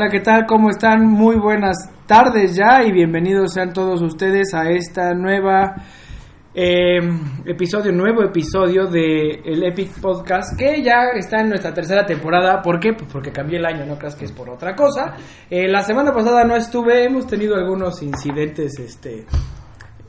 Hola, ¿qué tal? ¿Cómo están? Muy buenas tardes ya y bienvenidos sean todos ustedes a esta nueva eh, episodio, nuevo episodio de el Epic Podcast que ya está en nuestra tercera temporada. ¿Por qué? Pues porque cambié el año, no creas que es por otra cosa. Eh, la semana pasada no estuve, hemos tenido algunos incidentes, este...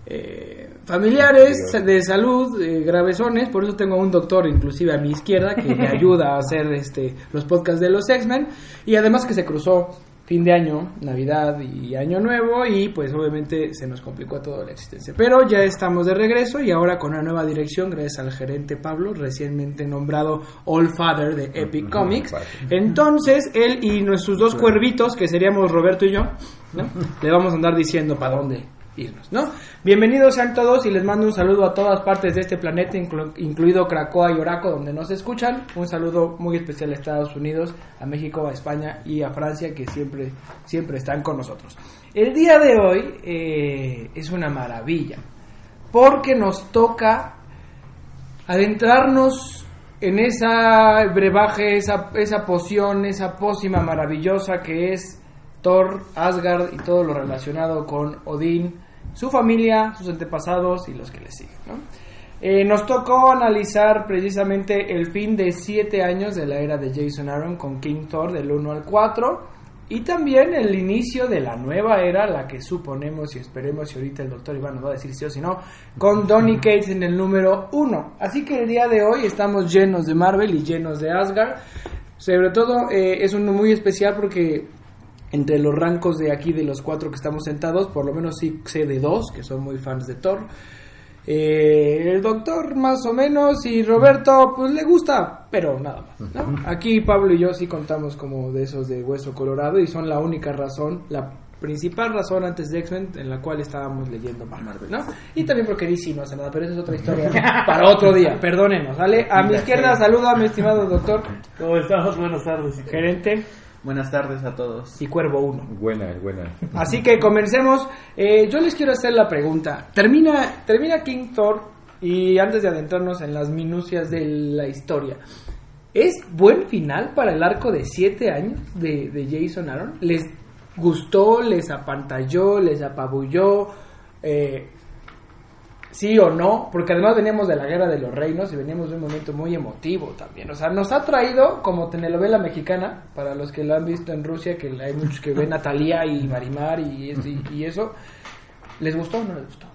eh, familiares de salud eh, gravesones, por eso tengo a un doctor inclusive a mi izquierda que me ayuda a hacer este los podcasts de los X-Men y además que se cruzó fin de año, Navidad y Año Nuevo y pues obviamente se nos complicó toda la existencia. Pero ya estamos de regreso y ahora con una nueva dirección gracias al gerente Pablo, recientemente nombrado All Father de Epic Comics. Entonces él y nuestros dos cuervitos, que seríamos Roberto y yo, ¿no? le vamos a andar diciendo para dónde irnos, ¿no? Bienvenidos sean todos y les mando un saludo a todas partes de este planeta, inclu- incluido Cracoa y Oraco, donde nos escuchan. Un saludo muy especial a Estados Unidos, a México, a España y a Francia, que siempre, siempre están con nosotros. El día de hoy eh, es una maravilla, porque nos toca adentrarnos en esa brebaje, esa, esa poción, esa pócima maravillosa que es Thor, Asgard y todo lo relacionado con Odín, su familia, sus antepasados y los que le siguen. Eh, nos tocó analizar precisamente el fin de siete años de la era de Jason Aaron con King Thor del 1 al 4 y también el inicio de la nueva era, la que suponemos y esperemos y ahorita el doctor Iván nos va a decir sí o si no, con Donny Cates en el número 1. Así que el día de hoy estamos llenos de Marvel y llenos de Asgard. Sobre todo eh, es uno muy especial porque entre los rancos de aquí de los cuatro que estamos sentados, por lo menos sí sé de dos que son muy fans de Thor. Eh, el doctor más o menos y Roberto pues le gusta, pero nada más. ¿no? Aquí Pablo y yo sí contamos como de esos de hueso colorado y son la única razón, la principal razón antes de X-Men en la cual estábamos leyendo más Marvel, ¿no? Y también porque DC no hace nada, pero esa es otra historia para otro día, perdónenos, ¿vale? A mi izquierda saluda a mi estimado doctor, ¿Cómo estamos? Buenas tardes. gerente Buenas tardes a todos. y Cuervo 1. Buena, buena. Así que comencemos. Eh, yo les quiero hacer la pregunta. Termina, termina King Thor y antes de adentrarnos en las minucias de la historia, ¿es buen final para el arco de siete años de, de Jason Aaron? ¿Les gustó, les apantalló, les apabulló? Eh, sí o no, porque además veníamos de la guerra de los reinos y veníamos de un momento muy emotivo también. O sea, nos ha traído como telenovela mexicana, para los que la han visto en Rusia, que hay muchos que ven a Thalía y Marimar y, y- y eso. ¿Les gustó o no les gustó?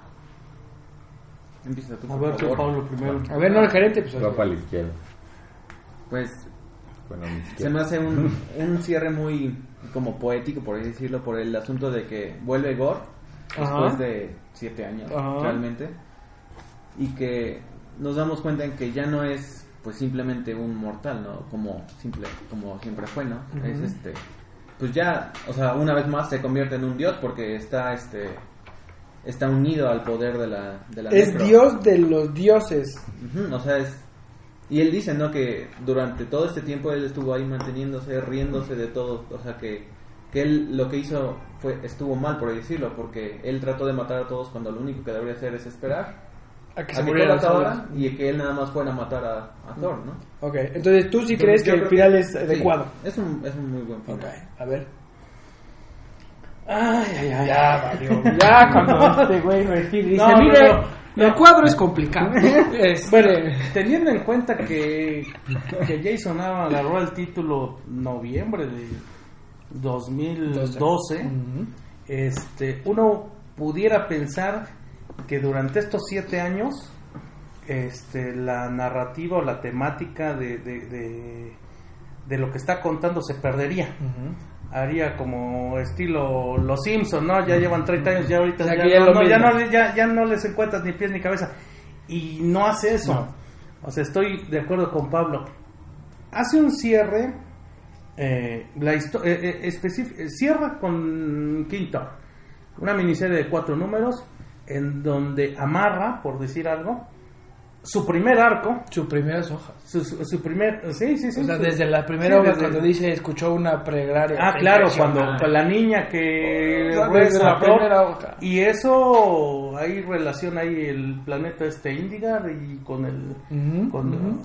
Empieza tú, A ver, favor. Pablo, primero. A ver, no el gerente, pues. Va para la izquierda. Pues Bueno, se me hace un, un cierre muy como poético, por así decirlo, por el asunto de que vuelve Gore después Ajá. de siete años, Ajá. realmente, y que nos damos cuenta en que ya no es pues simplemente un mortal, ¿no? Como simple, como siempre fue, ¿no? Es este, pues ya, o sea, una vez más se convierte en un dios porque está este está unido al poder de la de la Es necro. Dios de los dioses. Ujú, o sea, es... Y él dice, ¿no? Que durante todo este tiempo él estuvo ahí manteniéndose, riéndose de todo. O sea, que, que él lo que hizo fue estuvo mal, por decirlo, porque él trató de matar a todos cuando lo único que debería hacer es esperar A que a se que solos. acabara y que él nada más fuera a matar a, a Thor, ¿no? Ok, entonces tú sí crees Yo que el final es sí, adecuado. es, un, es un muy buen final. Ok, a ver. Ay, ay, ay. Ya, valió. Ya, cuando este güey y dice, No, no, mire, no, el cuadro es complicado. Este, Bueno, teniendo en cuenta que, que Jason agarró el título noviembre de 2012, Ujú. este, uno pudiera pensar que durante estos siete años este, la narrativa o la temática de, de, de, de lo que está contando se perdería. Haría como estilo Los Simpson, ¿no? Ya llevan 30 años, ya ahorita O sea, ya, no, lo no, ya, mismo. no, le- ya, ya no les encuentras ni pies ni cabeza. Y no hace eso. No. O sea, estoy de acuerdo con Pablo. Hace un cierre, eh, la eh, eh, eh, cierra con Quinto, una miniserie de cuatro números en donde amarra, por decir algo, su primer arco, Sus primeras hojas. su, su, su primer... Sí, sí, sí. O sea, su- desde la primera sí, hoja desde- cuando dice escuchó una plegaria. Ah, claro, cuando con la niña que O sea, reza desde la primera hoja. y eso hay relación ahí el planeta este Indigar y con el con,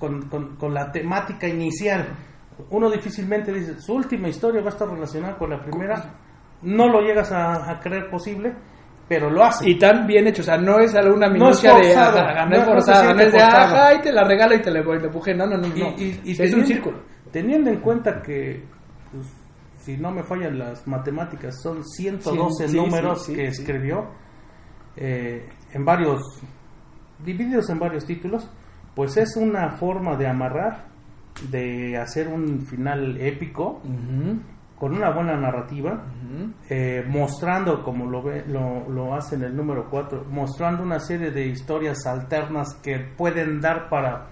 con, con- con la temática inicial uno difícilmente dice, su última historia va a estar relacionada con la primera. No lo llegas a, a creer posible, pero lo hace. Y tan bien hecho, o sea, no es alguna No es minucia de ajá, no no- es no forzada, no, es de ajá, y te la regalo y te la empuje, no, no, no, no. Y- y- y es teniendo- un círculo. Teniendo en cuenta que, pues, si no me fallan las matemáticas, son 112 Sí, números sí, sí, que escribió eh, en varios, divididos en varios títulos, pues es una forma de amarrar, de hacer un final épico, Ujú, con una buena narrativa, eh, mostrando, como lo, ve, lo, lo hace en el número 4, mostrando una serie de historias alternas que pueden dar para,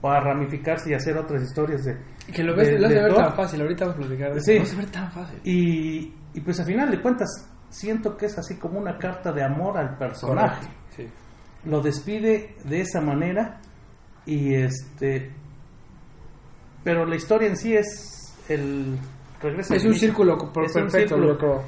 para ramificarse y hacer otras historias de... Que lo ves, de- lo has de de ver tan fácil, ahorita vamos a platicar de Sí. eso. Lo has de ver tan fácil. Y, y pues al final de cuentas, siento que es así como una carta de amor al personaje. Sí. Lo despide de esa manera y este... Pero la historia en sí es el... Regresa Es un círculo un perfecto, círculo. yo creo.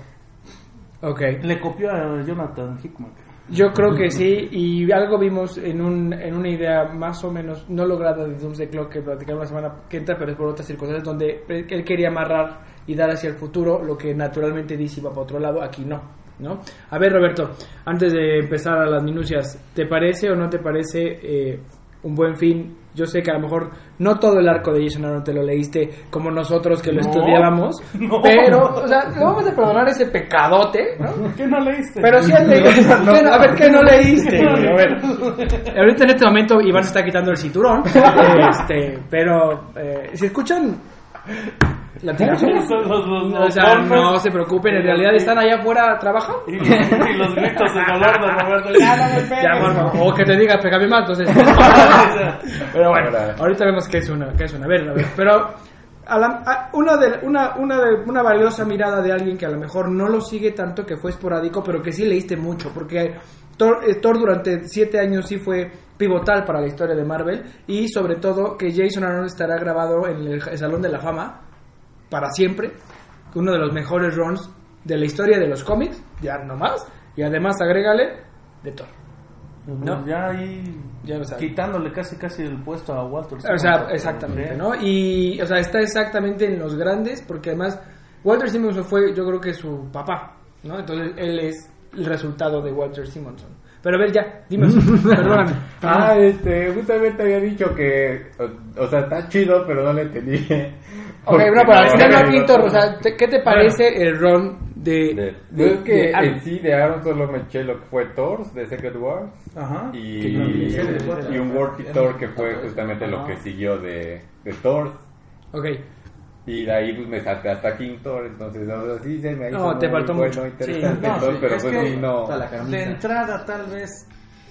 Ok. Le copió a Jonathan Hickman. Yo creo que sí, y algo vimos en, un, en una idea más o menos no lograda de Doomsday Clock que platicamos la semana que entra, pero es por otras circunstancias, donde él quería amarrar y dar hacia el futuro lo que naturalmente dice iba para otro lado, aquí no. ¿no? A ver, Roberto, antes de empezar a las minucias, ¿te parece o no te parece eh, un buen fin? Yo sé que a lo mejor no todo el arco de Jason Aaron te lo leíste como nosotros que lo No, estudiábamos, no. pero, o sea, le vamos a perdonar ese pecadote, ¿no? ¿Qué no leíste? Pero si has leído. A ver, ¿qué no leíste? A ver. Ahorita en este momento Iván se está quitando el cinturón. Este, pero eh, si escuchan la tiración, Los- los- los- o sea, no se preocupen, en realidad están allá afuera trabajando. Y, y los gritos de dolor de Roberto. Ya no me pegues. Ya, bueno, o que te diga, pégame más, entonces. Pero bueno, ahorita vemos qué es una, qué es una. A ver, a ver. Pero a la- a- una, de, una, una, de, una valiosa mirada de alguien que a lo mejor no lo sigue tanto, que fue esporádico, pero que sí leíste mucho, porque Thor, eh, Thor durante siete años sí fue pivotal para la historia de Marvel y sobre todo que Jason Aaron estará grabado en el, el Salón de la Fama para siempre, uno de los mejores runs de la historia de los cómics, ya no más, y además agrégale de Thor. No, ya ahí Ya lo sabes. quitándole casi casi el puesto a Walter. O sea, exactamente, ¿no? Y, o sea, está exactamente en los grandes, porque además Walter Simonson fue, yo creo que su papá, ¿no? Entonces él es el resultado de Walter Simonson. Pero a ver, ya, dime, perdóname. Ah, este, justamente había dicho que, o, o sea, está chido, pero no le entendí. Ok, no, para no, Alexander no, Pintor, no, o sea, ¿te- ¿qué te parece el run de... de- de- es que de en sí de Aaron solo me eché lo que fue Thor de Secret Wars Ajá. y, y, cuatro. un World Thor que fue justamente lo que siguió de, de Thor. Ok, Y de ahí pues me salté hasta King Thor, entonces o sea, sí se me hizo No, te muy faltó bueno, mucho. interesante Sí, no, Thor, sí, pero es pues sí, no. De entrada, tal vez,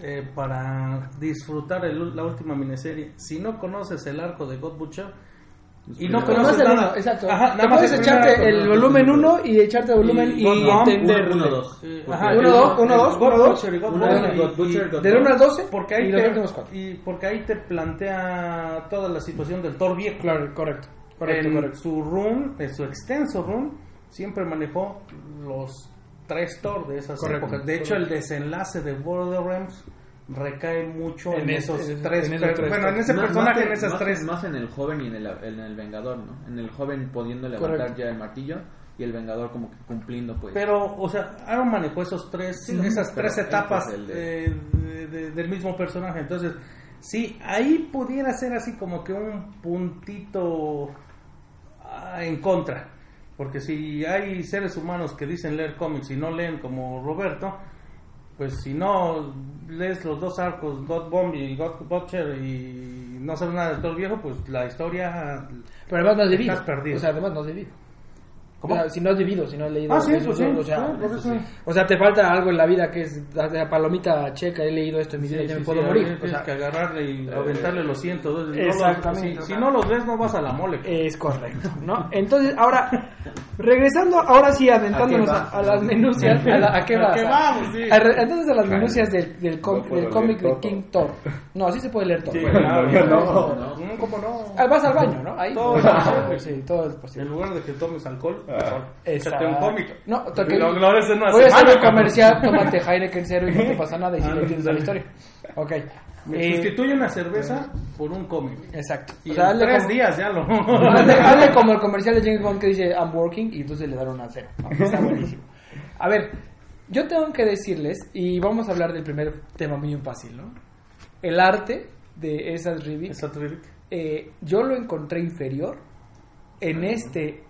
eh, para disfrutar el- la última miniserie, si no conoces el arco de God Butcher y no conoces el nada, uno, exacto. Ajá, nada más echarte el arco. volumen 1 y echarte el volumen y, entender... uno, uno, dos. Eh, Porque ajá, uno, el- dos, uno, el dos, God uno, dos. Butcher y God Uno, Bomb dos, y- God Butcher, y- God Del 1 al 12 porque ahí te, y porque ahí te plantea toda la situación del Thor viejo. Claro, correcto. Correcto, en correcto. su run, en su extenso run, siempre manejó los tres Thor de esas Correcto, épocas. De hecho, el desenlace de World of Realms recae mucho en, En esos en- tres, en esos tres bueno, en ese Más- personaje, más en esas más- tres. Más en el joven y en el, en el Vengador, ¿no? En el joven pudiendo levantar Correcto. ya el martillo y el Vengador como que cumpliendo, pues. Pero, o sea, Aaron manejó esos tres, Sí, esas tres etapas el de- eh, de- de- del mismo personaje. Entonces, sí, ahí pudiera ser así como que un puntito en contra. Porque si hay seres humanos que dicen leer cómics y no leen como Roberto, pues si no lees los dos arcos, God Bomb y God Butcher, y no sabes nada del Thor viejo, pues la historia... Pero además no. Estás perdido. O sea, además no has debido. Si no has debido, si no has leído. Ah, sí, eso, sí, o, sea, sí, o sea, te falta algo en la vida que es la palomita checa. He leído esto en mi vida y ya me puedo sí, morir. ahí O Tienes sea, que agarrarle y aventarle los cientos. No si, si no los ves, no vas a la mole. Es correcto, ¿no? Entonces, ahora, regresando, ahora sí, aventándonos ¿A las minucias. ¿A, la- a qué ¿A vas? qué vamos? Sí. A re- Entonces, a las minucias del, del, com- No puedo del cómic de. King Thor. No, sí se puede leer todo. Sí, Bueno, claro, yo no, no. no, ¿Cómo no? Ah, vas al baño, ¿no? Ahí. Todo es posible. En lugar de que tomes alcohol. Échate un. No, Lo- toque- lo haces en una Voy a hacer comercial, tómate Heineken cero y no te pasa nada y si Ah, no entiendes la historia. Ok. Me Eh, Sustituye una cerveza por un cómic. exacto. Y O sea, en tres como- días ya lo... Hazle, hazle como el comercial de James Bond que dice I'm working y entonces le dan una cero. Está buenísimo. A ver, yo tengo que decirles, y vamos a hablar del primer tema muy fácil, ¿no? El arte de esas Exacto, Rick. eh, yo lo encontré inferior en este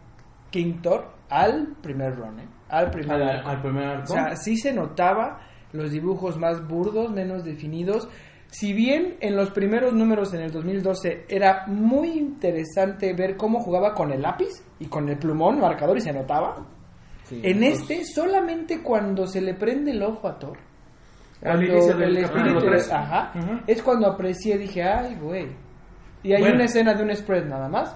King Thor al primer run, ¿eh? Al primer Al, arco. al primer arco. O sea, sí se notaba los dibujos más burdos, menos definidos. Si bien en los primeros números en el 2012 era muy interesante ver cómo jugaba con el lápiz y con el plumón marcador y se notaba, Sí, en pues, este solamente cuando se le prende el ojo a Thor. Al Cuando inicio del el espíritu, tres. ajá, es cuando aprecié, dije, ay, güey. Y hay Bueno. una escena de un spread nada más.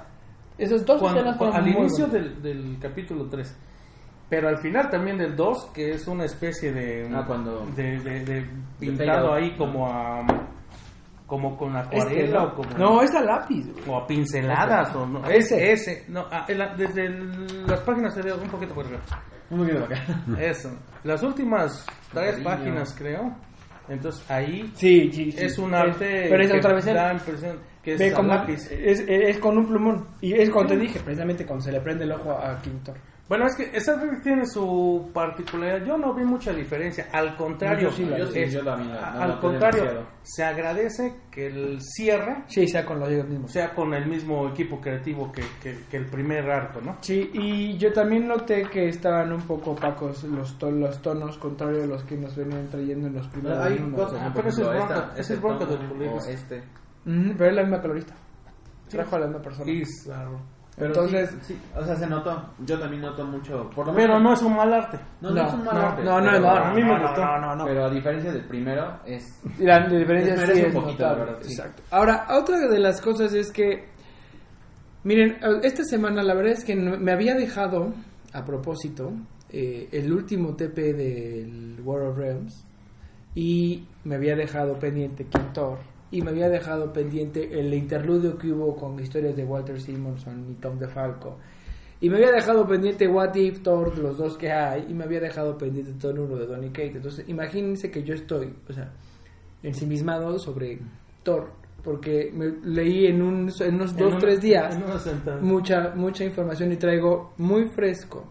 Esas dos Cuando- escenas fueron al muy inicio del, del capítulo 3. Pero al final también del 2, que es una especie de. Ah, cuando- De, de- de pintado ahí como a. Como con Este, acuarela ¿no? o como. No, es a lápiz, güey. O a pinceladas o no. Ese. Ese. No, ah, en la- desde el- las páginas se ve un poquito por arriba. Un poquito acá. Eso. Las últimas tres Cariño. páginas, creo. Entonces ahí Sí, sí, sí. es un arte. Pero es que otra vez da impresión que es lápiz. Es, es con un plumón. Y es cuando te dije, precisamente cuando se le prende el ojo a King Thor. Bueno, es que esa revista tiene su particularidad. Yo no vi mucha diferencia. Al contrario, Yo sí la vi. Yo sí, es- yo la vi, la- no la al contrario, demasiado. se agradece que el cierre Sí, sea con los mismos. sea con el mismo equipo creativo que, que- que el primer arco, ¿no? Sí, y yo también noté que estaban un poco opacos los, to- los tonos, contrario a los que nos venían trayendo en los primeros Hay números. cosas, Ah, pero ese es ejemplo, bronca- esta- ese este es bronca del colegio. o este. Mm, pero es la misma colorista. Trajo a la misma persona. Pizarro. Pero Entonces- sí, sí, o sea, se notó. Yo también noto mucho. Por lo Pero menos- no es un mal arte. No, no, es un mal no, arte, no, no, pero- no, a mí me no, gustó. No, no, no. Pero a diferencia del primero, es. La diferencia Es- sí merece es un poquito, la verdad, sí. Exacto. Ahora, otra de las cosas es que, miren, esta semana la verdad es que me había dejado, a propósito, eh, el último TP del War of Realms y me había dejado pendiente King Thor y me había dejado pendiente el interludio que hubo con historias de Walter Simonson y Tom DeFalco. Y me había dejado pendiente What If, Thor, los dos que hay, y me había dejado pendiente Thor 1 de Donny Kate. Entonces, imagínense que yo estoy, o sea, ensimismado sobre Thor, porque me leí en, un, en unos En dos, una- tres días mucha, mucha información y traigo muy fresco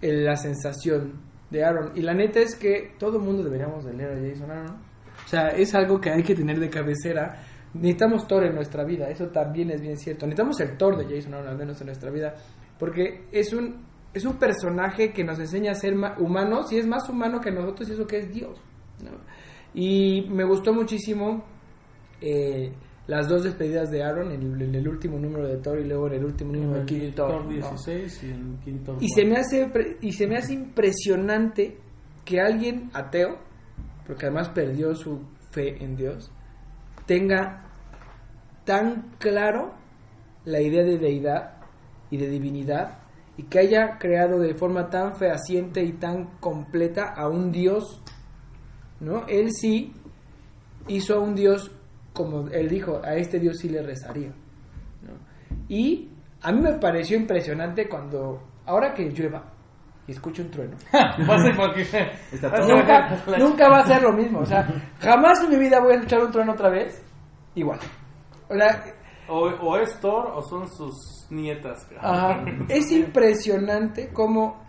el- la sensación de Aaron. Y la neta es que todo el mundo deberíamos de leer a Jason Aaron. O sea, es algo que hay que tener de cabecera. Necesitamos Thor en nuestra vida, eso también es bien cierto. Necesitamos el Thor de Jason Aaron, al menos en nuestra vida, porque es un, es un personaje que nos enseña a ser ma- humanos y es más humano que nosotros y eso que es Dios. ¿no? Y me gustó muchísimo eh, las dos despedidas de Aaron en el, en el último número de Thor y luego en el último número de King Thor. Thor ¿no? 16 y el quinto. Y se me hace y se me hace impresionante que alguien ateo, porque además perdió su fe en Dios, tenga tan claro la idea de deidad y de divinidad y que haya creado de forma tan fehaciente y tan completa a un Dios, ¿no? Él sí hizo a un Dios como él dijo, a este Dios sí le rezaría. Y a mí me pareció impresionante cuando, ahora que llueva y escucho un trueno, nunca, nunca va a ser lo mismo. O sea, jamás en mi vida voy a escuchar un trueno otra vez igual. O sea, O, o es Thor o son sus nietas. Ajá. Es impresionante cómo...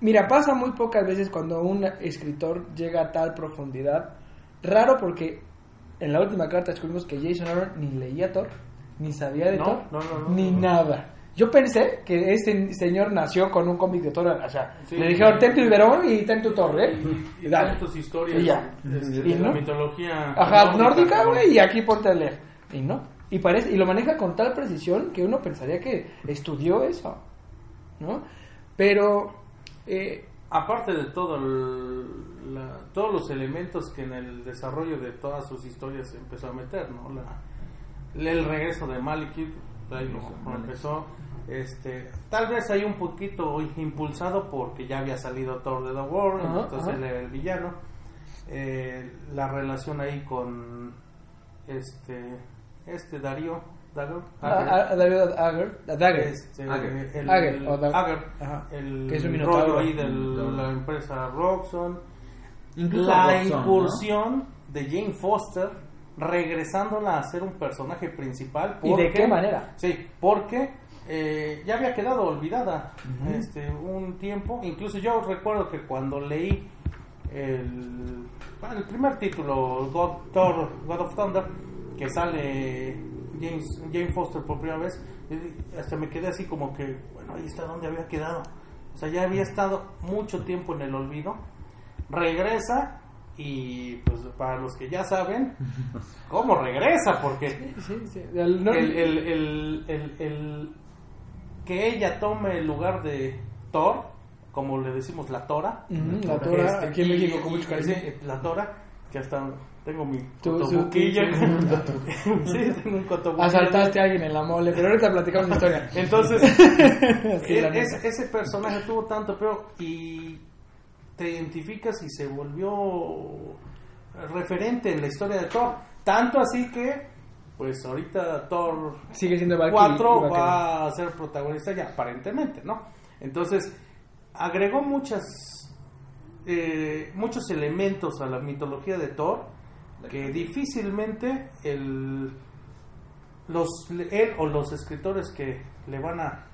Mira, pasa muy pocas veces cuando un escritor llega a tal profundidad. Raro porque en la última carta descubrimos que Jason Aaron ni leía Thor, ni sabía de No, Thor, no, no, no, ni no. nada. Yo pensé que este señor nació con un cómic de Thor. O sea, Sí. le dijeron, ten tu Iberón y ten tu Thor, ¿eh? Y, y Dale. tus historias Y ya. de, Y de la no. mitología Ajá, nórdica, ¿no? güey, y aquí ponte a leer. Y no. Y parece, y lo maneja con tal precisión que uno pensaría que estudió eso. ¿No? Pero eh, Aparte de todo el- la- todos los elementos que en el desarrollo de todas sus historias empezó a meter, ¿no? La, el regreso de Malekith, ahí lo como empezó. Este, tal vez hay un poquito impulsado porque ya había salido Thor de the World, Ajá, entonces ajá. él era el villano. Eh, la relación ahí con este este Darío Dagger. A, a- a David Ager, a Dagger. Este, Ager. el, el- rollo ahí de la empresa Roxxon. Incluso la Roxxon, ¿no? incursión de Jane Foster regresándola a ser un personaje principal. ¿Y de qué manera? Sí, porque eh, ya había quedado olvidada este un tiempo. Incluso yo recuerdo que cuando leí el, bueno, el primer título, God, Thor, God of Thunder, que sale James, Jane Foster por primera vez, hasta me quedé así como que, bueno, ahí está donde había quedado. O sea, ya había estado mucho tiempo en el olvido. Regresa y pues para los que ya saben, ¿cómo regresa? Porque el- el- que ella tome el lugar de Thor, como le decimos la Tora. La Tora, Este, aquí en México con mucho cariño. la Tora, que hasta tengo mi cotobuquilla. sí, tengo un cotobuquilla. Asaltaste a alguien en la mole, pero ahorita platicamos la historia. Entonces, Sí, e- ese personaje tuvo tanto pero y te identificas y se volvió referente en la historia de Thor. Tanto así que, pues ahorita Thor Sigue siendo Valkyrie. 4 Valkyrie. va a ser protagonista ya, aparentemente, ¿no? Entonces, agregó muchas eh, muchos elementos a la mitología de Thor que difícilmente el los él o los escritores que le van a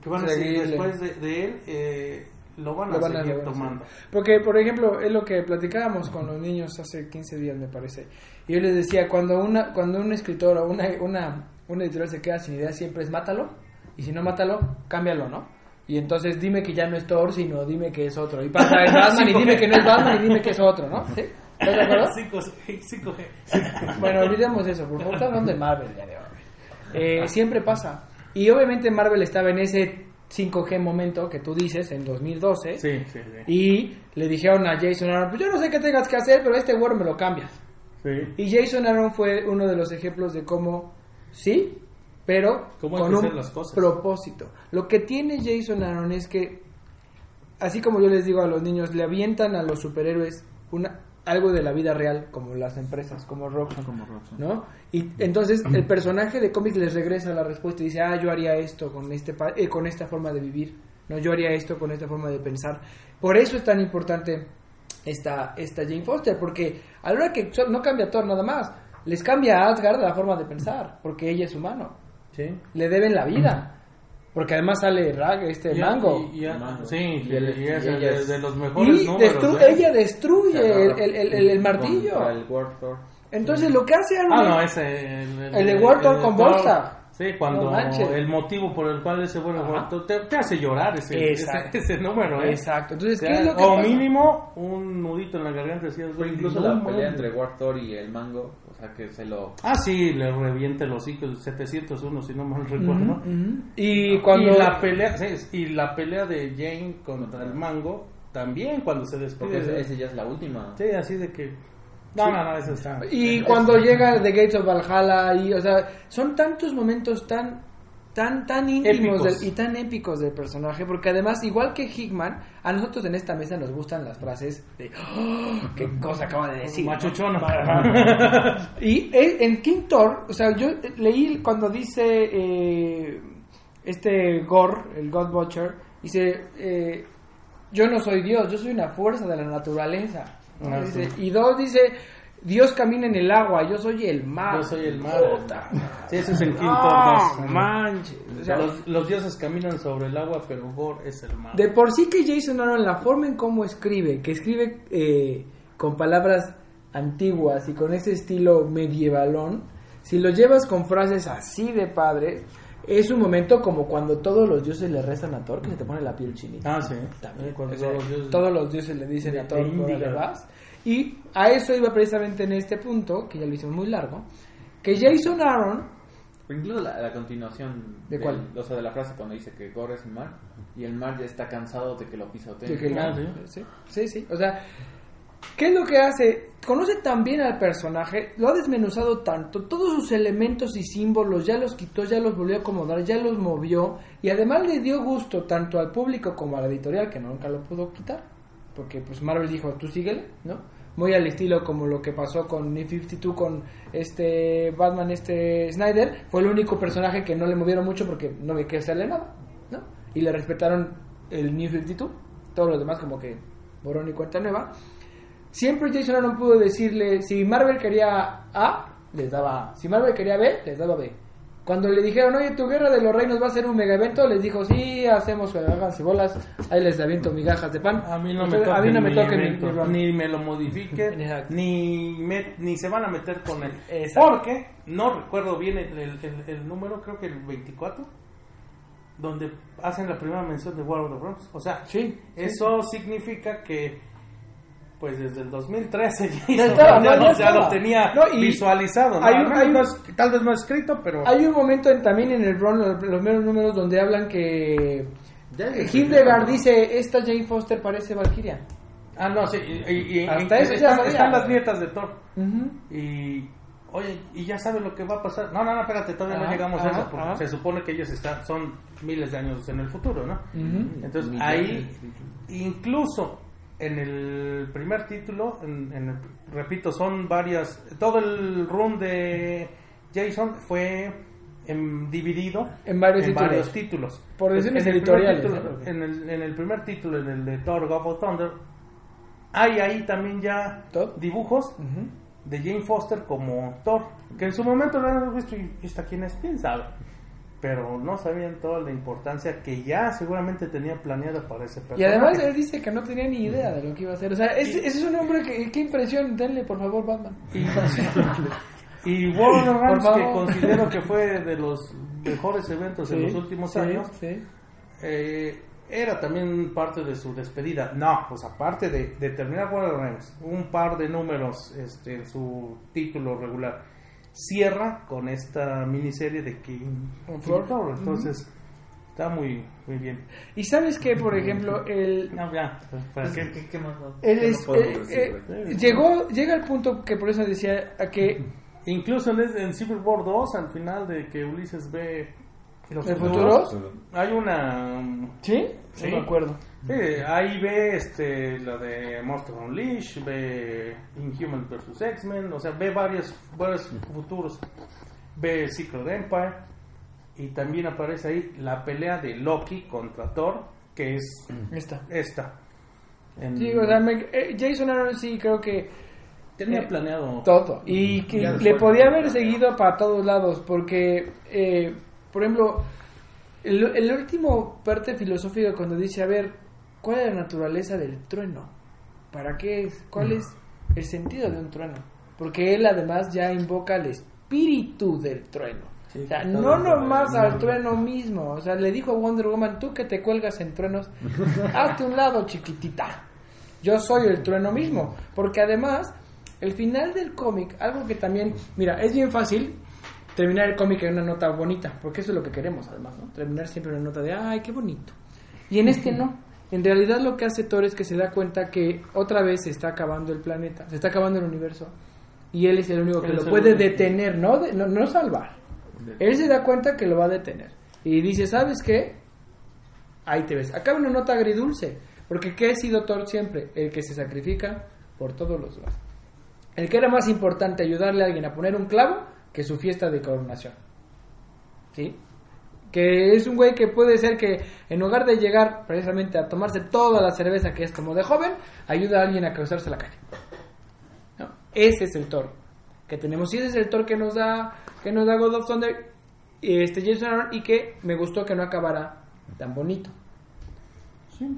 que van a seguir después de, de él eh, lo van a Lo van a- seguir a tomando. Porque, por ejemplo, es lo que platicábamos con los niños hace 15 días, me parece. Y yo les decía, cuando una cuando un escritor o una, una, una editorial se queda sin idea, siempre es mátalo. Y si no mátalo, cámbialo, ¿no? Y entonces dime que ya no es Thor, sino dime que es otro. Y pasa en Batman y dime que no es Batman y dime que es otro, ¿no? ¿Sí? ¿Estás de acuerdo? 5G, 5G. Bueno, olvidemos eso, por favor, hablando de Marvel ya de hoy. Eh, siempre pasa. Y obviamente Marvel estaba en ese 5G momento que tú dices, en 2012. Sí, sí, sí. Y le dijeron a Jason Aaron, pues yo no sé qué tengas que hacer, pero este Word me lo cambias. sí. Y Jason Aaron fue uno de los ejemplos de cómo, sí, pero con un hacer las cosas. propósito. Lo que tiene Jason Aaron es que, así como yo les digo a los niños, le avientan a los superhéroes una, algo de la vida real, como las empresas, como Roxxon. Como Roxxon. ¿no? Y entonces el personaje de cómics les regresa la respuesta y dice, ah, yo haría esto con, este pa- eh, con esta forma de vivir, no, yo haría esto con esta forma de pensar. Por eso es tan importante esta, esta Jane Foster, porque a la hora que no cambia todo nada más, les cambia a Asgard la forma de pensar, porque ella es humano, Sí. le deben la vida. Porque además sale Rag, este Y- mango. y- y- Mango. sí, Y y, él- y es de, ella es- de los mejores Y números. destru- ¿eh? ella destruye el, el- el- el- el martillo. El. Entonces lo que hace Aaron Ah, no, ese. El, El de War Thor con bolsa. Sí, cuando No el motivo por el cual ese. War Thor te, te hace llorar ese, ese, Exacto. ese número, ¿eh? Exacto. Entonces, O sea, ¿qué es lo que o mínimo un nudito en la garganta. Decía, Fue incluso la pelea entre War Thor y el Mango. O sea, que se lo... Ah, sí, le revienta el hocico el 701, si no mal recuerdo. Ujú. Y cuando Y la pelea, sí, y la pelea de Jane contra el mango también cuando se Porque despide. ese, ese ya es la última. Sí, así de que. No, no, no, eso está. y cuando llega The Gates of Valhalla y o sea, son tantos momentos tan tan tan íntimos del- y tan épicos del personaje porque además igual que Hickman a nosotros en esta mesa nos gustan las frases de "Oh, qué cosa acaba de decir Machuchona. y en King Thor o sea yo leí cuando dice eh, este Gore el God Butcher dice eh, yo no soy Dios yo soy una fuerza de la naturaleza ¿no? Ah, Dice, sí. y dos dice Dios camina en el agua yo soy el mar Yo soy el mar. Puta. Sí, ese es en King No, Thor 2. manches. O sea, los, los dioses caminan sobre el agua, pero Gore es el mar. de por sí que Jason Aaron, la forma en cómo escribe, que escribe eh, con palabras antiguas y con ese estilo medievalón, si lo llevas con frases así de padre, es un momento como cuando todos los dioses le rezan a Thor, que se te pone la piel chinita. Ah, sí. También, Cuando o sea, todos los dioses- todos los dioses le dicen de- a Thor, de "Órale, Índiga". vas". Y a eso iba precisamente en este punto, que ya lo hicimos muy largo, que Jason Aaron Incluso la, la continuación ¿De del- cuál? o sea, de la frase cuando dice que Gore es el mar y el mar ya está cansado de que lo pisoteen. De que el- Ah, sí. sí, sí. O sea, ¿qué es lo que hace? Conoce tan bien al personaje, lo ha desmenuzado tanto, todos sus elementos y símbolos ya los quitó, ya los volvió a acomodar, ya los movió y además le dio gusto tanto al público como a la editorial que nunca lo pudo quitar. Porque pues Marvel dijo, tú síguele, ¿no? muy al estilo como lo que pasó con New 52 con este Batman, este Snyder, fue el único personaje que no le movieron mucho porque no había que hacerle nada, ¿no? Y le respetaron el New 52, todos los demás como que borrón y cuenta nueva. Siempre Jason Aaron pudo decirle, si Marvel quería A, les daba A. Si Marvel quería B, les daba B. Cuando le dijeron, oye, tu guerra de los reinos va a ser un mega evento, les dijo, sí, hacemos háganse bolas, ahí les aviento migajas de pan. A mí no me Ustedes- toque, a mí no me mi toque mi- evento, mi rol. ni me lo modifique, Exacto. ni, me- ni se van a meter con él. Exacto. Porque no recuerdo bien el, el- el- el número, creo que el 24, donde hacen la primera mención de War of the Realms. O sea, Sí, eso significa que, pues desde el 2013 ya, Ya estaba, ya no, no- ya ya lo tenía No, y visualizado. ¿no? hay un- menos hay un- no es- tal vez no escrito, pero... Hay un momento en- también en el Run, los, los primeros números, donde hablan que Ya Hildegard dice, esta Jane Foster parece Valkyria. Ah, no, sí, y, Hasta y- eso ya están, sabía. están las nietas de Thor. Y, oye, ¿y ya sabes lo que va a pasar? No, no, no, espérate, todavía no llegamos a eso, porque se supone que ellos están, son miles de años en el futuro, ¿no? Entonces, Millones. ahí, incluso en el primer título, en, en el- repito, son varias, todo el run de Jason fue em, dividido En varios títulos. varios títulos. Por decisiones En en, el, en el primer título, en el de Thor God of Thunder, hay ahí también ya ¿Thor? dibujos de Jane Foster como Thor, que en su momento lo habíamos visto y esta quién es, quién sabe. Pero no sabían toda la importancia que ya seguramente tenía planeada para ese personaje. Y además él dice que no tenía ni idea de lo que iba a hacer. O sea, ese, ese es un hombre que, qué impresión, denle por favor Batman. Y of Por Rams, que considero que fue de los mejores eventos en Sí, los últimos sí, años, sí. eh, era también parte de su despedida. No, pues aparte de, de terminar of Rams, un par de números, este, en su título regular, cierra con esta miniserie de King, Con King Thor. Thor. Entonces, está muy, muy bien. Y sabes que, por ejemplo, el, No, ya, ¿para Pues, qué? ¿qué, qué más ¿Qué es, no eh, decir, eh, güey? llegó, llega al punto que por eso decía a que Incluso en, en Civil War 2, al final de que Ulises ve los ¿El futuros, futuro? hay una ¿Sí? Sí. No me acuerdo. Sí, ahí ve este, la de Monster Unleashed, ve Inhuman vs. X-Men, o sea, ve varios, varios futuros. Ve Secret Empire y también aparece ahí la pelea de Loki contra Thor, que es Esta. esta. En- Sí, o sea, me- eh, Jason Aaron sí creo que tenía eh, planeado todo. Y que le después, podía haber seguido para todos lados, porque, eh, por ejemplo, el, el último parte filosófico cuando dice, a ver, ¿cuál es la naturaleza del trueno? ¿Para qué es? ¿Cuál es el sentido de un trueno? Porque él además ya invoca al espíritu del trueno. Sí, o sea, no nomás al trueno mismo. O sea, le dijo a Wonder Woman, tú que te cuelgas en truenos, hazte un lado, chiquitita. Yo soy el trueno mismo. Porque además, el final del cómic, algo que también, mira, es bien fácil terminar el cómic en una nota bonita, porque eso es lo que queremos además, ¿no? Terminar siempre en una nota de, ay, qué bonito. Y en este no. En realidad lo que hace Thor es que se da cuenta que otra vez se está acabando el planeta, se está acabando el universo. Y él es el único que Él lo puede detener, no, de- no, no salvar. Él se da cuenta que lo va a detener. Y dice, ¿sabes qué? Ahí te ves. Acaba una nota agridulce. Porque ¿qué ha sido Thor siempre? El que se sacrifica por todos los demás. El que era más importante ayudarle a alguien a poner un clavo que su fiesta de coronación. ¿Sí? Que es un güey que puede ser que en lugar de llegar precisamente a tomarse toda la cerveza que es como de joven, ayuda a alguien a cruzarse la calle. ¿No? Ese es el Thor que tenemos. Y ese es el Thor que nos da, que nos da God of Thunder y este Jason Aaron y que me gustó que no acabara tan bonito,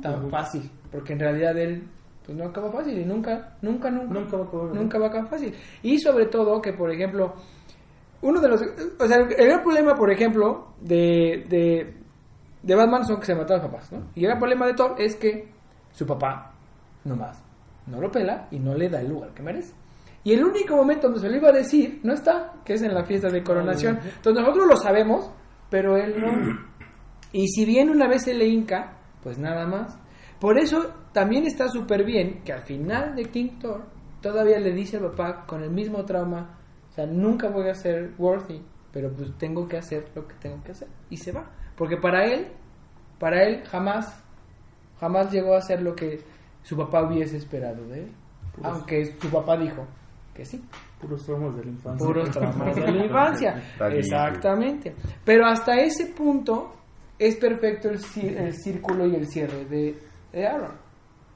tan fácil, porque en realidad él pues no acaba fácil y nunca, nunca, nunca, Nunca va a nunca va a acabar fácil. Y sobre todo que, por ejemplo, uno de los, o sea, el gran problema, por ejemplo, de, de, de Batman son que se mataron los papás, ¿no? Y el gran problema de Thor es que su papá, nomás, no lo pela y no le da el lugar que merece. Y el único momento donde se lo iba a decir no está, que es en la fiesta de coronación. Entonces nosotros lo sabemos, pero él no. Y si bien una vez se le hinca, pues nada más. Por eso también está súper bien que al final de King Thor todavía le dice al papá con el mismo trauma, o sea, nunca voy a ser worthy, pero pues tengo que hacer lo que tengo que hacer. Y se va. Porque para él, para él jamás, jamás llegó a hacer lo que su papá hubiese esperado de él. aunque su papá dijo que sí. Puros traumas de la infancia. Puros traumas de la infancia. Exactamente. Pero hasta ese punto es perfecto el, el círculo y el cierre de, de Aaron.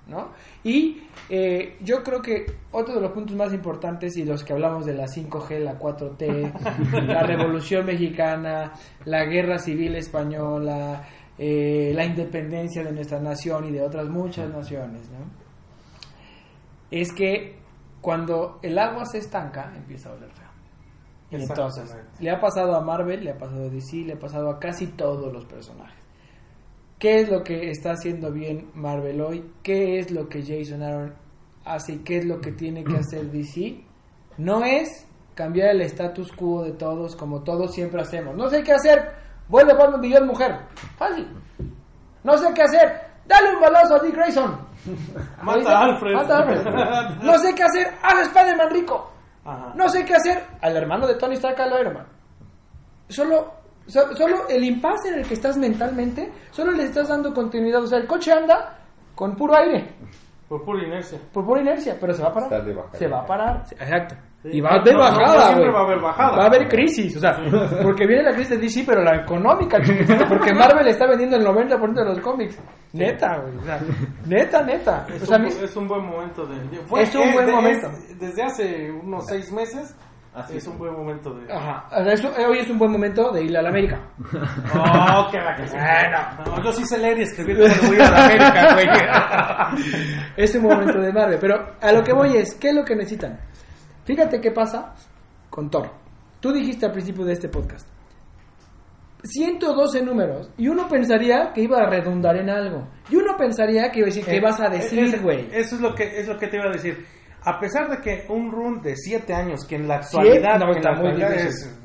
¿No? Y eh, yo creo que otro de los puntos más importantes y los que hablamos de la 5G, la 4T, la Revolución Mexicana, la Guerra Civil Española, eh, la independencia de nuestra nación y de otras muchas naciones, ¿no? es que cuando el agua se estanca empieza a oler feo. Y entonces, le ha pasado a Marvel, le ha pasado a DC, le ha pasado a casi todos los personajes. ¿Qué es lo que está haciendo bien Marvel hoy? ¿Qué es lo que Jason Aaron hace y qué es lo que tiene que hacer DC? No es cambiar el status quo de todos como todos siempre hacemos. No sé qué hacer, vuelve Batman Beyond Mujer. Fácil. No sé qué hacer, dale un balazo a Dick Grayson. Mata a Alfred. Mata a Alfred. No sé qué hacer, haz Spider-Man rico. Ajá. No sé qué hacer al hermano de Tony Stark, al Iron Man. Solo, so- solo el impasse en el que estás mentalmente, solo le estás dando continuidad. O sea, el coche anda con puro aire, Por pura inercia. por pura inercia, pero se va a parar. Está de bajada. Se va a parar. Exacto. Sí. Y va no, no bajada, siempre va a haber bajada. Va a haber crisis, o sea, porque viene la crisis de DC, pero la económica, porque Marvel está vendiendo el 90% de los cómics. Neta, güey. O sea, neta, neta. Es, O sea, un, mi- es un buen momento de... Es un buen momento. desde hace unos seis meses Así es un buen momento de... Ajá. O sea, eso- eh, hoy es un buen momento de ir a la América. Oh, que la que. Bueno. No, yo sí sé leer y escribir cuando voy a la América, güey. es un momento de Marvel. Pero a lo que voy es, ¿qué es lo que necesitan? Fíjate qué pasa con Thor. Tú dijiste al principio de este podcast. 112 números. Y uno pensaría que iba a redundar en algo. Y uno pensaría que iba a decir, ¿qué Eh, vas a eh, decir, güey? Eso es lo que es lo que te iba a decir. A pesar de que un run de 7 años, que en la actualidad, No, en la actualidad es...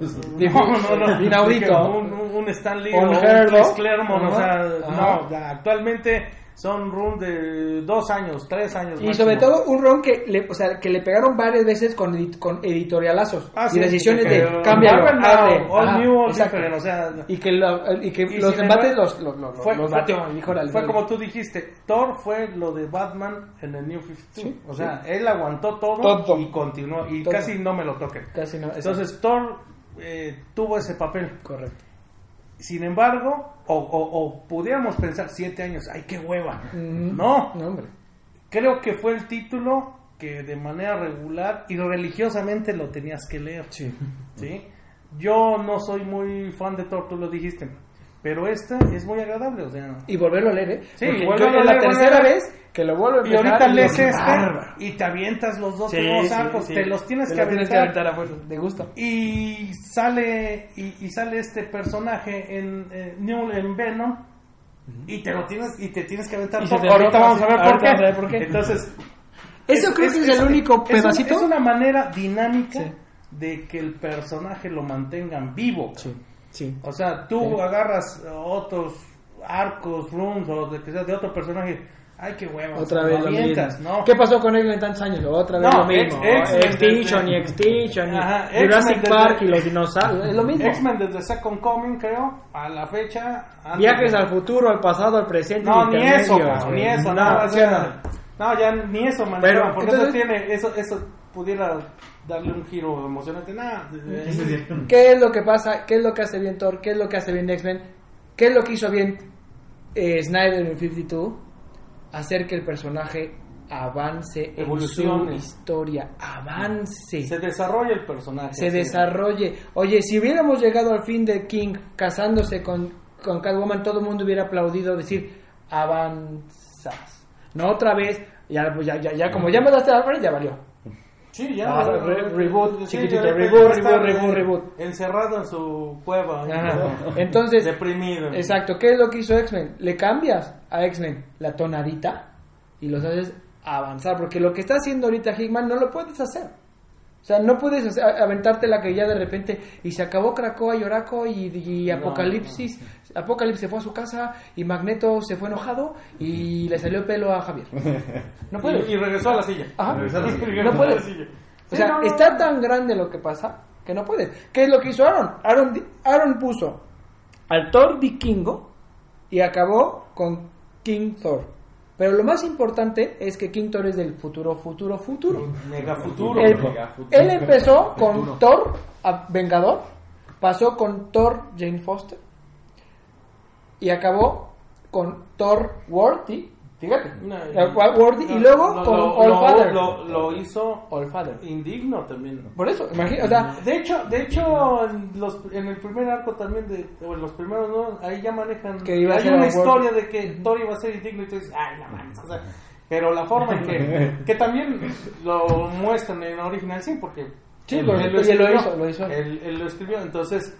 No, no, no. Inaudito. Un, un, un Stan Lee Un o un. Chris Claremont, o sea, no, actualmente son run de 2 años, 3 años. Y máximo. sobre todo un ron que le, o sea, que le pegaron varias veces con, edit- con editorialazos Ah, y sí, decisiones que- de different, o sea, y que, lo- y que Y los embates los, los, los, fue, los fue- dijo la- fue como tú dijiste, Thor fue lo de Batman en el New 52. Sí, o sea, él aguantó todo, Todo. y continuó, y Todo. casi no me lo toquen. Casi no, Entonces Thor eh, tuvo ese papel. correcto. Sin embargo, o, o- o pudiéramos pensar siete años, ay, qué hueva. No, No, hombre. creo que fue el título que de manera regular y religiosamente lo tenías que leer. Sí. ¿sí? Yo no soy muy fan de Thor, tú lo dijiste, pero este es muy agradable, o sea... Y volverlo a leer, ¿eh? Sí, yo a en la leer, tercera leer. vez que lo vuelvo a Y empezar. ahorita lees este y te avientas los dos Sí, sí, arcos, sí. te los tienes Te que los tienes que aventar. aventar a fuerza, de gusto. Y sale y, y sale este personaje en New en Venom y te lo tienes y te tienes que aventar Y todo. Ahorita rompe, vamos a ver ahorita por qué. ver por qué. Entonces, Eso creo que es el único es un- pedacito. Es una manera dinámica de que el personaje lo mantengan vivo. Sí, sí. O sea, tú Sí. agarras otros arcos, runs o de que sea de otro personaje. Ay, qué hueva. Otra vez lo mismo. ¿no? ¿Qué pasó con X-Men tantos años? Otra vez No, lo mismo. Ex- Extinction desde- y Extinction y Jurassic Park y los dinosaurios. Es lo mismo. X-Men desde Second Coming, creo, a la fecha. Viajes de- al futuro, al pasado, al presente. No, ni eso, güey. ni eso, No, no, o sí, sea, no, ya ni eso manejaron, Pero, porque entonces- eso tiene, eso, eso pudiera darle un giro emocionante, nada. ¿Qué es lo que pasa? ¿Qué es lo que hace bien Thor? ¿Qué es lo que hace bien X-Men? ¿Qué es lo que hizo bien eh, Snyder en 52? Hacer que el personaje avance en su Evolucione. historia. Avance. Se desarrolla el personaje. se sí. desarrolle. Oye, si hubiéramos llegado al fin de King casándose con, con Catwoman, todo el mundo hubiera aplaudido decir, avanzas. No otra vez, ya, pues ya, ya, ya como ya me daste Alfred, ya valió. Sí, ya. Ah, re- reboot, sí, chiquitito, ya reboot, reboot, reboot, reboot. Encerrado en su cueva. Ajá. Entonces, Deprimido. exacto, ¿qué es lo que hizo X-Men? Le cambias a X-Men la tonadita y los haces avanzar, porque lo que está haciendo ahorita Hickman no lo puedes hacer. O sea, no puedes aventarte la que ya de repente y se acabó Krakoa y Oraco y, y No, Apocalipsis. Apocalipsis se fue a su casa y Magneto se fue enojado y le salió pelo a Javier. No puedes. Y, y regresó a la silla. Ajá. Regresó a la silla. No puedes. la silla. O Sí, sea, no, no, está tan grande lo que pasa que no puedes. ¿Qué es lo que hizo Aaron? Aaron, Aaron puso al Thor vikingo y acabó con King Thor. Pero lo más importante es que King Thor es del futuro, futuro, futuro. Mega futuro. Él, Mega futuro. él empezó con Thor a- Vengador, pasó con Thor Jane Foster y acabó con Thor Worthy. Fíjate, No, eh, y luego lo- con lo- All lo- Father. Lo, lo hizo All Father. indigno también. Por eso, imagínate, o sea, De hecho, de hecho en, los, en el primer arco también de o en los primeros no, ahí ya manejan Que iba hay una a historia de que Thor iba a ser indigno y tú dices, ay, no mames, o sea, pero la forma en que que también lo muestran en original sí porque Sí, él lo hizo, lo hizo. Él, él lo escribió, entonces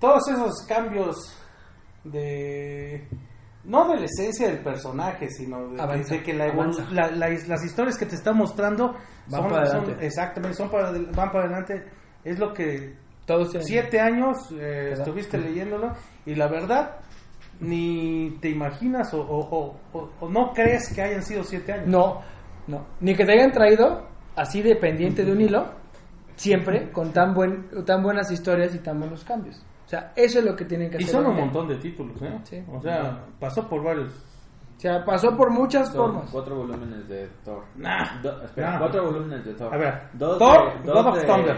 todos esos cambios de no de la esencia del personaje, sino de, Avanza, de que la la- la- las historias que te está mostrando Van son, para son- adelante. exactamente, son para, van para adelante. Es lo que todos siete años eh, estuviste leyéndolo y la verdad ni te imaginas o, o- o- o- o no crees que hayan sido siete años. No, no. Ni que te hayan traído así dependiente de un hilo, siempre con tan buen tan buenas historias y tan buenos cambios. O sea, eso es lo que tienen que Y hacer. son un bien. montón de títulos, ¿eh? Sí. O sea, pasó por varios. O sea, pasó por muchas Son formas. cuatro volúmenes de Thor. Nah. Do- espera, Nah. cuatro volúmenes de Thor. A ver, dos Thor, de, dos God of de- Thunder.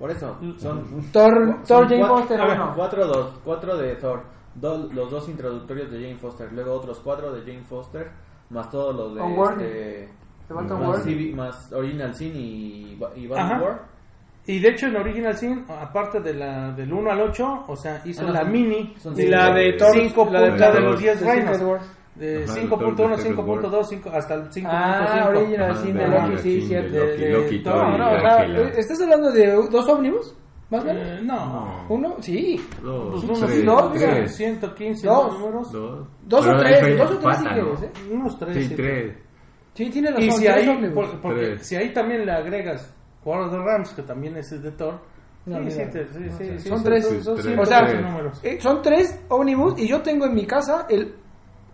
Por eso, son Thor, son Thor Jane cuatro- Foster a ver. Cuatro, dos, cuatro de Thor, dos, los dos introductorios de Jane Foster, luego otros cuatro de Jane Foster, más todos los de Con Word. este, Te falta un más. CV más Original Sin y, y Battle Ajá. War. Y de hecho en Original Sin, aparte de la del 1 al 8, o sea, hizo Ah, la son- mini son Y cinco. la de Thor, cinco la de, la de de los 10 de reinos. De Ajá, 5.1, Thor de 5.2, 5 hasta el 5.5. Ah, Original Sin de. Loki, sí, cierto. No, no, Ángela. ¿estás hablando de dos ómnibus? ¿Más? Eh, no. ¿Uno? Sí. Dos, Pues tres, dos, tres, 115 Dos. números. dos. Dos o tres, fue- dos o tres si quieres, ¿no? ¿eh? Unos 3. Sí, tres. Sí, tiene razón. Y si tres ahí, porque Tres. si ahí también le agregas War of the Rams, que también es de Thor. No, sí, sí, sí, Son tres. son- O 115 sea. Eh, son tres ómnibus y yo tengo en mi casa el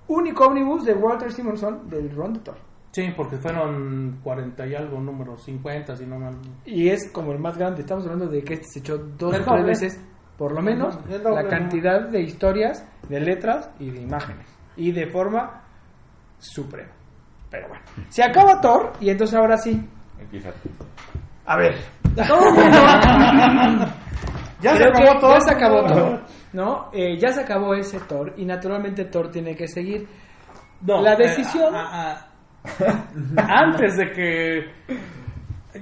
único ómnibus de Walter Simonson del Ron de Thor. Sí, porque fueron 40 y algo números, 50 si no mal. Y es como el más grande. Estamos hablando de que este se echó dos o tres veces, por lo menos, el doble, la ¿no? cantidad de historias, de letras y de imágenes. Y de forma suprema. Pero bueno, se acaba Thor y entonces ahora sí. Empieza. A ver, todo Ya se acabó que todo. Ya se acabó Thor, ¿no? Eh, ya se acabó ese Thor y naturalmente Thor tiene que seguir. No, La eh, decisión- a- a- antes de que.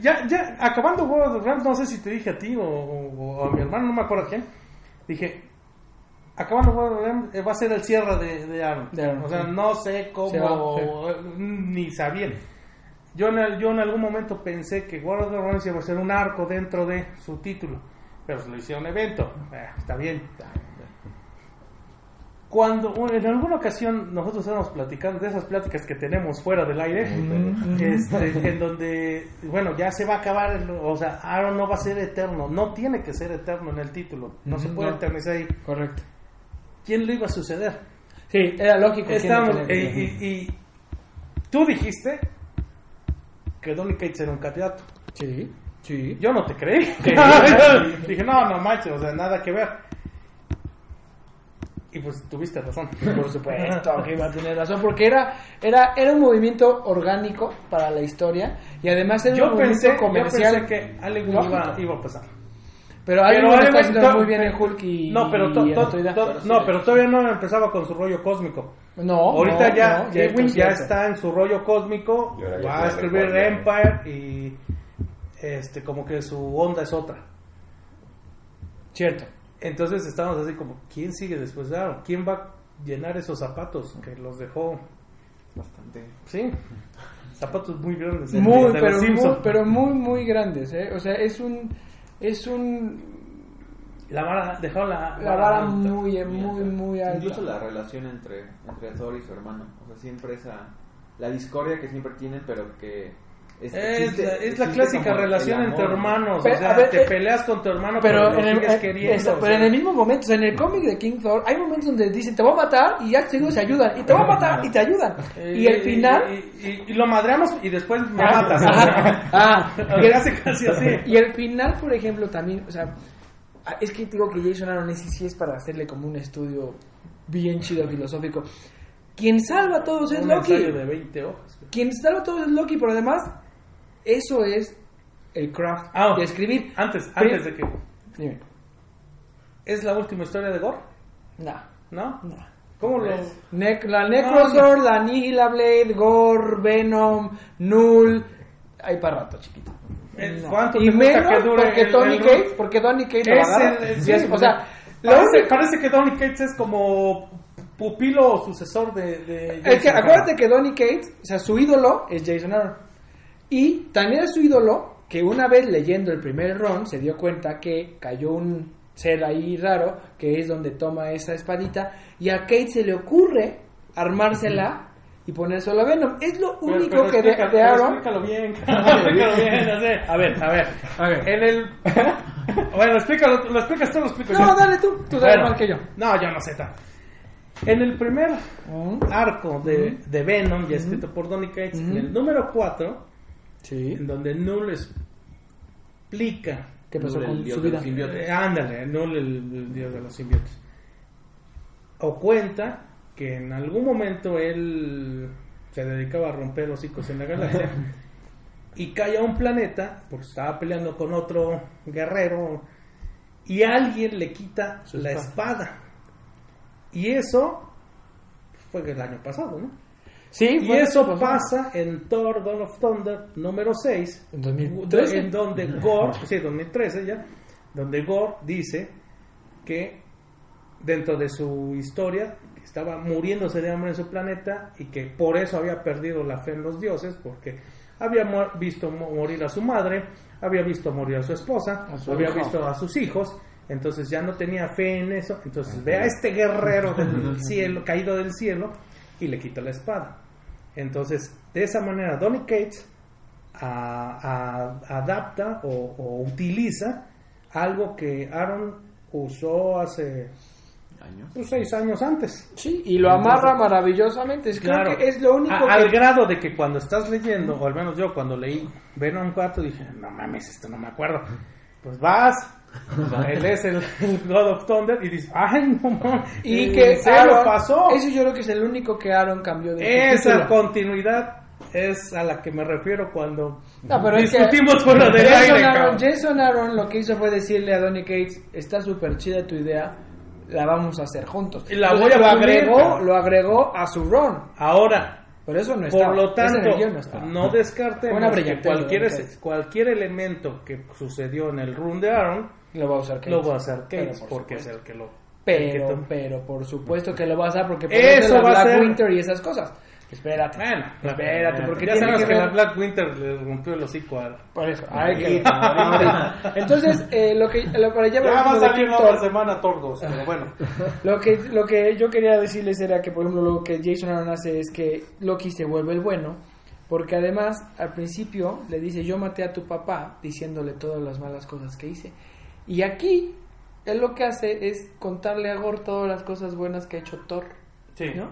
Ya, ya, acabando World of Rams, no sé si te dije a ti o, a mi hermano, no me acuerdo quién. Dije, acabando World of Rams eh, va a ser el cierre de, de Aaron. De Aaron, o sea, sí. no sé cómo, Se va, ni sabían. Yo en, el- yo en algún momento pensé que World of the iba a ser un arco dentro de su título, pero se lo hicieron evento. Eh, está bien. Cuando en alguna ocasión nosotros estábamos platicando de esas pláticas que tenemos fuera del aire, este, en donde, bueno, ya se va a acabar, o sea, Aaron no va a ser eterno, no tiene que ser eterno en el título, no se puede no. eternizar ahí. Correcto. ¿Quién le iba a suceder? Sí, era lógico. y, tener. y- y tú dijiste que Donny Cates era un candidato. Sí, sí. Yo no te creí. Dije, no, no manches, o sea, nada que ver. Y pues tuviste razón. Por supuesto que iba a tener razón, porque era, era, era un movimiento orgánico para la historia y además era un Yo movimiento pensé, yo comercial. pensé que Lógico. iba, iba a pasar. Pero Allen Pero está haciendo muy bien en Hulk y. No, pero, to- y to- Autoridad. to- Pero sí no, pero todavía no empezaba con su rollo cósmico. No, Ahorita no, ya, no, Edwin ya cierto. está en su rollo cósmico, ya va a escribir. Empire y este como que su onda es otra. Cierto. Entonces estamos así como, ¿quién sigue después de Aaron? ¿Quién va a llenar esos zapatos que los dejó? Bastante. Sí, zapatos muy grandes. de- Muy, pero muy, pero muy, muy grandes, ¿eh? O sea, es un. Es un. La vara, dejó la, La vara alta. muy, muy, muy alta. Incluso la relación entre, entre Thor y su hermano. O sea, siempre esa. La discordia que siempre tienen, pero que. Es, existe- la, es la clásica relación amor, entre ¿no? hermanos. Pero, o sea, ver, te eh, peleas con tu hermano, pero, Pero, lo en el, eh, queriendo. o pero sea. en el mismo momento, o sea, en el cómic de King Thor, hay momentos donde dicen te voy a matar y ya seguidos se ayudan, y te voy a matar y te ayudan. Y al final. Y, y- y lo madreamos y después me Ah, matas. ah, O sea, hace casi así. Y al final, por ejemplo, también, o sea, ah, es que digo que Jason Aaron sí, sí es para hacerle como un estudio bien chido filosófico. Quien salva a todos es Un Loki. ensayo de 20 hojas. Quien salva a todos es Loki, pero además, eso es el craft Ah, de escribir. Antes, antes de que... Dime. ¿Es la última historia de Gore? No, ¿No? no. ¿Cómo lo...? Nec- la Necrosword, la Nihila Blade, Gore, Venom, Null. Hay para rato, chiquito. No. ¿cuánto y te menos que dure porque el- Tony el- Cates, porque Tony Cates Es el- Y sí, es- o sea, parece, que Donny Cates es como pupilo o sucesor de... de Es que acuérdate que Donny Cates, o sea, su ídolo es Jason Aaron. Y también es su ídolo que una vez leyendo el primer run se dio cuenta que cayó un ser ahí raro, que es donde toma esa espadita, y a Kate se le ocurre armársela y ponérsela a Venom. Es lo Pero- único pero que de, explica- de pero Aaron... Explícalo bien. explícalo bien. no sé. A ver, a ver. A ver. En el... bueno, explícalo. ¿Lo explicas tú lo explico yo? No, dale tú, tú sabes Bueno, más que yo. No, yo no sé tanto. En el primer Mm, arco de, de Venom, ya escrito por Donny Cates, en el número 4, Sí. en donde Null explica ¿Qué pasó Null, el con dios su de los. Eh, ándale, Null, el, el dios de los simbiontes. O cuenta que en algún momento él se dedicaba a romper hocicos en la galaxia y cae a un planeta porque estaba peleando con otro guerrero y alguien le quita Su la espada. espada. Y eso fue el año pasado, ¿no? Sí, Y bueno, eso pasó. pasa en Thor Dawn of Thunder número 6, En 2013. en donde Gore, sí, 2013 ya, donde Gore dice que dentro de su historia que estaba muriéndose de hambre en su planeta y que por eso había perdido la fe en los dioses, porque había mu- visto mo- morir a su madre, había visto morir a su esposa, A su había hijo. visto a sus hijos, entonces ya no tenía fe en eso, entonces ve a este guerrero del cielo, caído del cielo, y le quita la espada. Entonces, de esa manera, Donny Cates a- a- adapta o, o utiliza algo que Aaron usó hace Años. pues, seis años antes. Sí, y lo amarra maravillosamente. Es, creo Claro. que es lo único A- que... Al grado de que cuando estás leyendo, o al menos yo cuando leí Venom 4 dije, no mames, esto no me acuerdo. Pues vas, él es el, el God of Thunder y dices, ay, no mames. Y ¿en que serio Aaron, pasó? Eso yo creo que es el único que Aaron cambió de Esa continuidad es a la que me refiero cuando No, pero es que discutimos fuera del Jason aire. Aaron. Jason Aaron lo que hizo fue decirle a Donny Cates, está súper chida tu idea, la vamos a hacer juntos. Y la Entonces, voy a lo agregó, lo agregó a su run. Ahora, Por eso no estaba. por lo tanto, no no descartemos que cualquier, cualquier elemento que sucedió en el run de Aaron Lo va a usar Cates. lo va a hacer Pero Cates por porque es supuesto. el que lo el que Pero, pero por supuesto que lo va a hacer porque por Eso eso la va a Black ser- Winter y esas cosas. Espérate. Bueno, espérate, porque ya sabes que que, la Black Winter le rompió el hocico a... Por eso. Hay que... Entonces, eh, lo que lo, para ya Ya va a salir la otra semana Tordos, pero bueno. Lo que, lo que yo quería decirles era que, por ejemplo, lo que Jason Aaron hace es que Loki se vuelve el bueno, porque además al principio le dice, yo maté a tu papá, diciéndole todas las malas cosas que hice. Y aquí, él lo que hace es contarle a Gore todas las cosas buenas que ha hecho Thor, Sí. ¿no?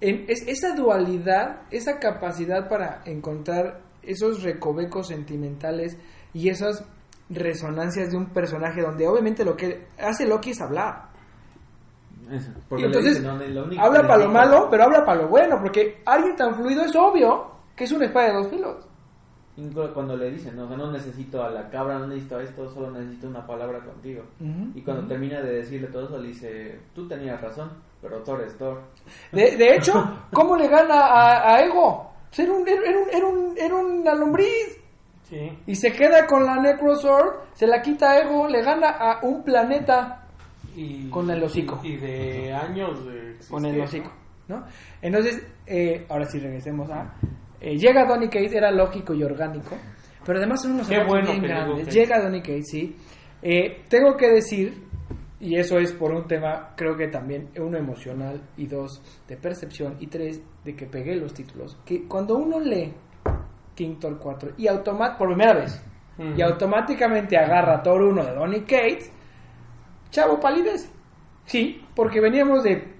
En, es, esa dualidad, esa capacidad para encontrar esos recovecos sentimentales y esas resonancias de un personaje donde obviamente lo que hace Loki es hablar. Eso, Y entonces, dicen, no, lo único habla para lo malo, pero habla para lo bueno, porque alguien tan fluido es obvio que es una espada de dos filos. Incluso Cuando le dicen, no, o sea, no necesito a la cabra, no necesito a esto, solo necesito una palabra contigo. Y cuando termina de decirle todo eso, le dice, tú tenías razón, pero Thor es Thor. De, de hecho, ¿cómo le gana a, a Ego? Era, un, era, un, era, un, era una lombriz. Sí. Y se queda con la Necrosword, se la quita a Ego, le gana a un planeta Y, Con el hocico. Y de años de con el hocico, ¿no? Entonces, eh, ahora sí regresemos a... eh, llega Donny Cates, era lógico y orgánico, pero además son unos bueno bien grandes. Llega Donny Cates, sí. Eh, tengo que decir, y eso es por un tema, creo que también, uno emocional, y dos, de percepción, y tres, de que pegué los títulos, que cuando uno lee King Thor 4, y automáticamente, por primera vez, Ujú. y automáticamente agarra Thor 1 de Donny Cates, chavo palidez. Sí, porque veníamos de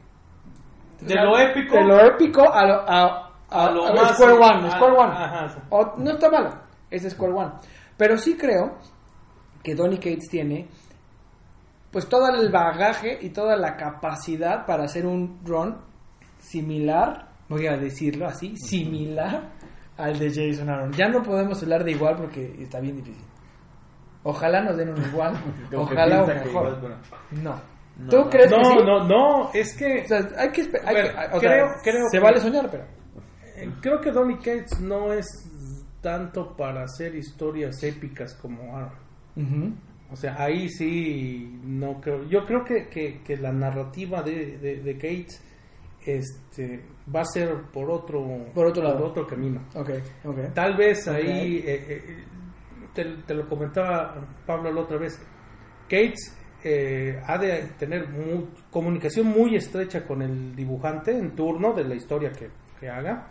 De lo épico. de lo épico a lo, a, a- A lo a más- Square One, a- Square One. ajá, sí. O- no está malo, es Square One. Pero sí creo que Donny Cates tiene pues todo el bagaje y toda la capacidad para hacer un run similar, voy a decirlo así, similar al de Jason Aaron. Ya no podemos hablar de igual porque está bien difícil. Ojalá nos den un igual, ojalá o mejor. igual, bueno. No. No, ¿Tú no. crees que No, sí? no, no, es que O sea, hay que, hay A ver, que- o sea, creo- creo se que- vale soñar, pero creo que Donny Cates no es tanto para hacer historias épicas como Aaron. O sea, ahí sí no creo. Yo creo que, que, que la narrativa de, de, de Cates este, va a ser por otro, Por otro lado. otro camino. Ok, ok. Tal vez ahí, eh, eh, te, te lo comentaba Pablo la otra vez, Cates eh, ha de tener mu- comunicación muy estrecha con el dibujante en turno de la historia que, que haga,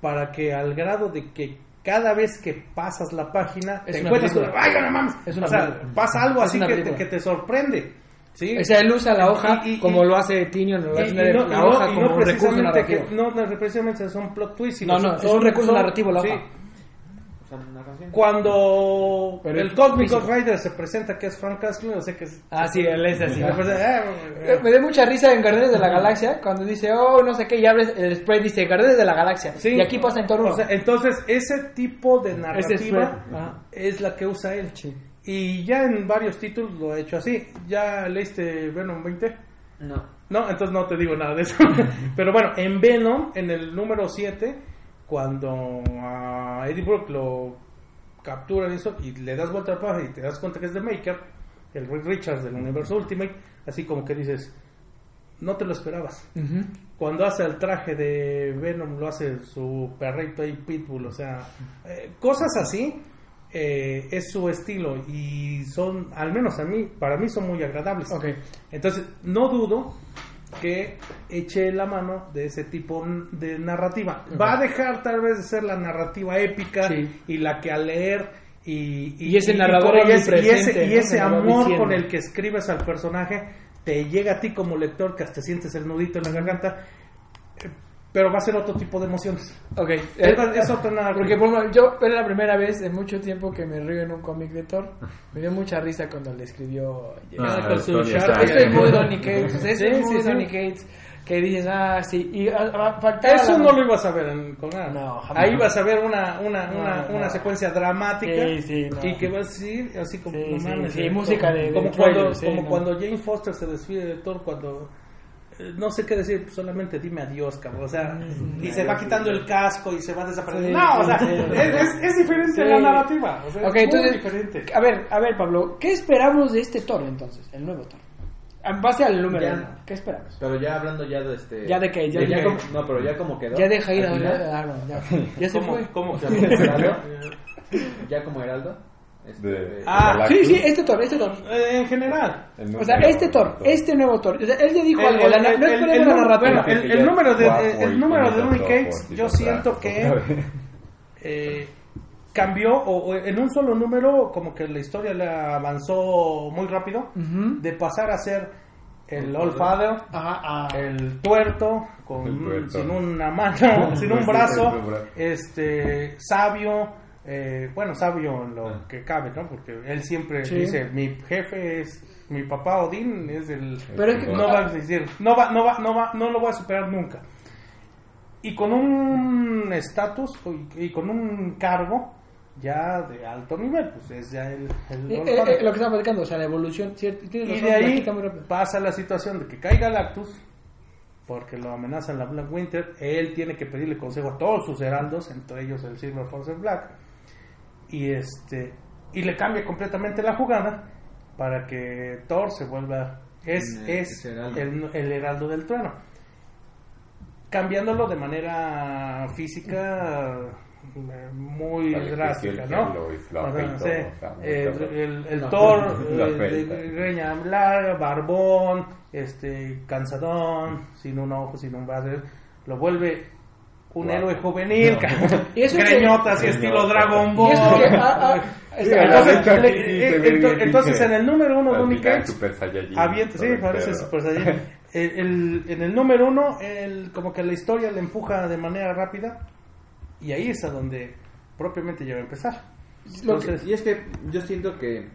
para que al grado de que cada vez que pasas la página Es te encuentras con. ¡ay, no mames! Es una o sea, pasa algo así que te, que te sorprende. ¿sí? O sea, él usa la hoja Y- y- como lo hace Tinion, lo hace la, no- la no- hoja y como no un recurso precisamente narrativo. que- no, no precisamente son plot twists, sino No, no, son- es un recurso narrativo la sí. hoja. O Cuando Pero el Cosmic. Ghost Rider se presenta que es Frank Castle, yo sé que es... Ah, sí, él es así. se presenta- eh, Eh, Me dio mucha risa en Guardianes de la Galaxia cuando dice, oh, no sé qué, y abres el spray dice Guardianes de la Galaxia. Sí. Y aquí pasa en torno. O sea, entonces, ese tipo de narrativa es la que usa él. Sí. Y ya en varios títulos lo ha hecho así. ¿Ya leíste Venom 20? No. No, entonces no te digo nada de eso. Pero bueno, en Venom, en el número 7, cuando a Eddie Brock lo capturan eso y le das vuelta a página y te das cuenta que es The Maker, el Rick Richards del universo Ultimate, así como que dices, no te lo esperabas. Ujú. Cuando hace el traje de Venom, lo hace su perrito ahí, Pitbull, o sea, eh, cosas así. eh, es su estilo y son, al menos a mí, para mí son muy agradables. Ok. Entonces, no dudo que eche la mano de ese tipo de narrativa. Va a dejar tal vez de ser la narrativa épica Sí. y la que al leer y, Y ese narrador y ese, amor diciendo. con el que escribes al personaje te llega a ti como lector que hasta sientes el nudito en la garganta pero va a ser otro tipo de emociones Ok. es, Eh, es otro narrativa. Porque por ejemplo, yo era la primera vez en mucho tiempo que me río en un cómic de Thor. Me dio mucha risa cuando le escribió. Ah, con su Tony Sharpie. Stark. Eso es muy Donny Cates. Eso es muy. Donny Cates. Que dices, ah, sí. Y ah, ah, faltaba eso la- no lo ibas a ver en, con Aaron. No, jamás. ahí vas a ver una una, No, una, no. una secuencia dramática Sí, sí, no. y que vas a decir así como Sí, no sí, mames, sí, eh, música como, de- de como trailer, cuando sí, como cuando Jane Foster se despide de Thor cuando no sé qué decir, solamente dime adiós, cabrón. O sea, y se va quitando el casco y se va desapareciendo. Sí, no, o sea, es, es- es diferente Sí. la narrativa. O sea, es entonces, muy diferente. a ver, a ver, Pablo, ¿qué esperamos de este Thor entonces? El nuevo Thor. En base al número Ya. uno, ¿qué esperamos? Pero ya hablando ya de este... Ya de que- ya de como- no, pero ya como quedó. Ya deja ir a ya, ya se ¿Cómo, fue. cómo? Ya como Heraldo. Este, De- Ah, Galactus. Sí, sí, este Thor, este Thor. Eh, en general. O sea, este Thor, dos. este nuevo Thor. O sea, él ya dijo El- algo, el- la, no el- la número- narrativa. bueno, el, número de, el, número de Donny Cates, yo siento que eh, cambió o, o en un solo número como que la historia le avanzó muy rápido Ujú. de pasar a ser el Old Father Ajá, ah. el tuerto con El tuerto. sin una mano sin un Sí, brazo sin un brazo. este sabio eh, bueno sabio en lo Ah. que cabe no porque él siempre Sí. dice mi jefe es mi papá Odín es el Pero es que- no va a existir no va no va no va no lo voy a superar nunca y con un estatus y, y con un cargo ya de alto nivel pues es ya el, el Eh, eh, eh, lo que estaba platicando, o sea, la evolución, Y razón, de ahí pasa la situación de que cae Galactus, porque lo amenazan la Black Winter. Él tiene que pedirle consejo a todos sus heraldos, entre ellos el Silver Force Black. Y este y le cambia completamente la jugada para que Thor se vuelva. Es, Mm, es heraldo. el, el heraldo del trueno. Cambiándolo de manera física muy drástica, el ¿no? el, el- el Thor eh, greña larga, barbón, este, cansadón, sin un ojo, sin un brazo, lo vuelve un héroe juvenil, No. Y eso que- greñotas y estilo Dragon Ball. que, ah, ah, Sí, entonces, de le- en el número uno, Saiyajin, avienta, sí, parece. Super Saiyajin. El- el- en el número uno, el, como que la historia le empuja de manera rápida y ahí es a donde propiamente ya va a empezar. Que- Entonces, Y es que yo siento que.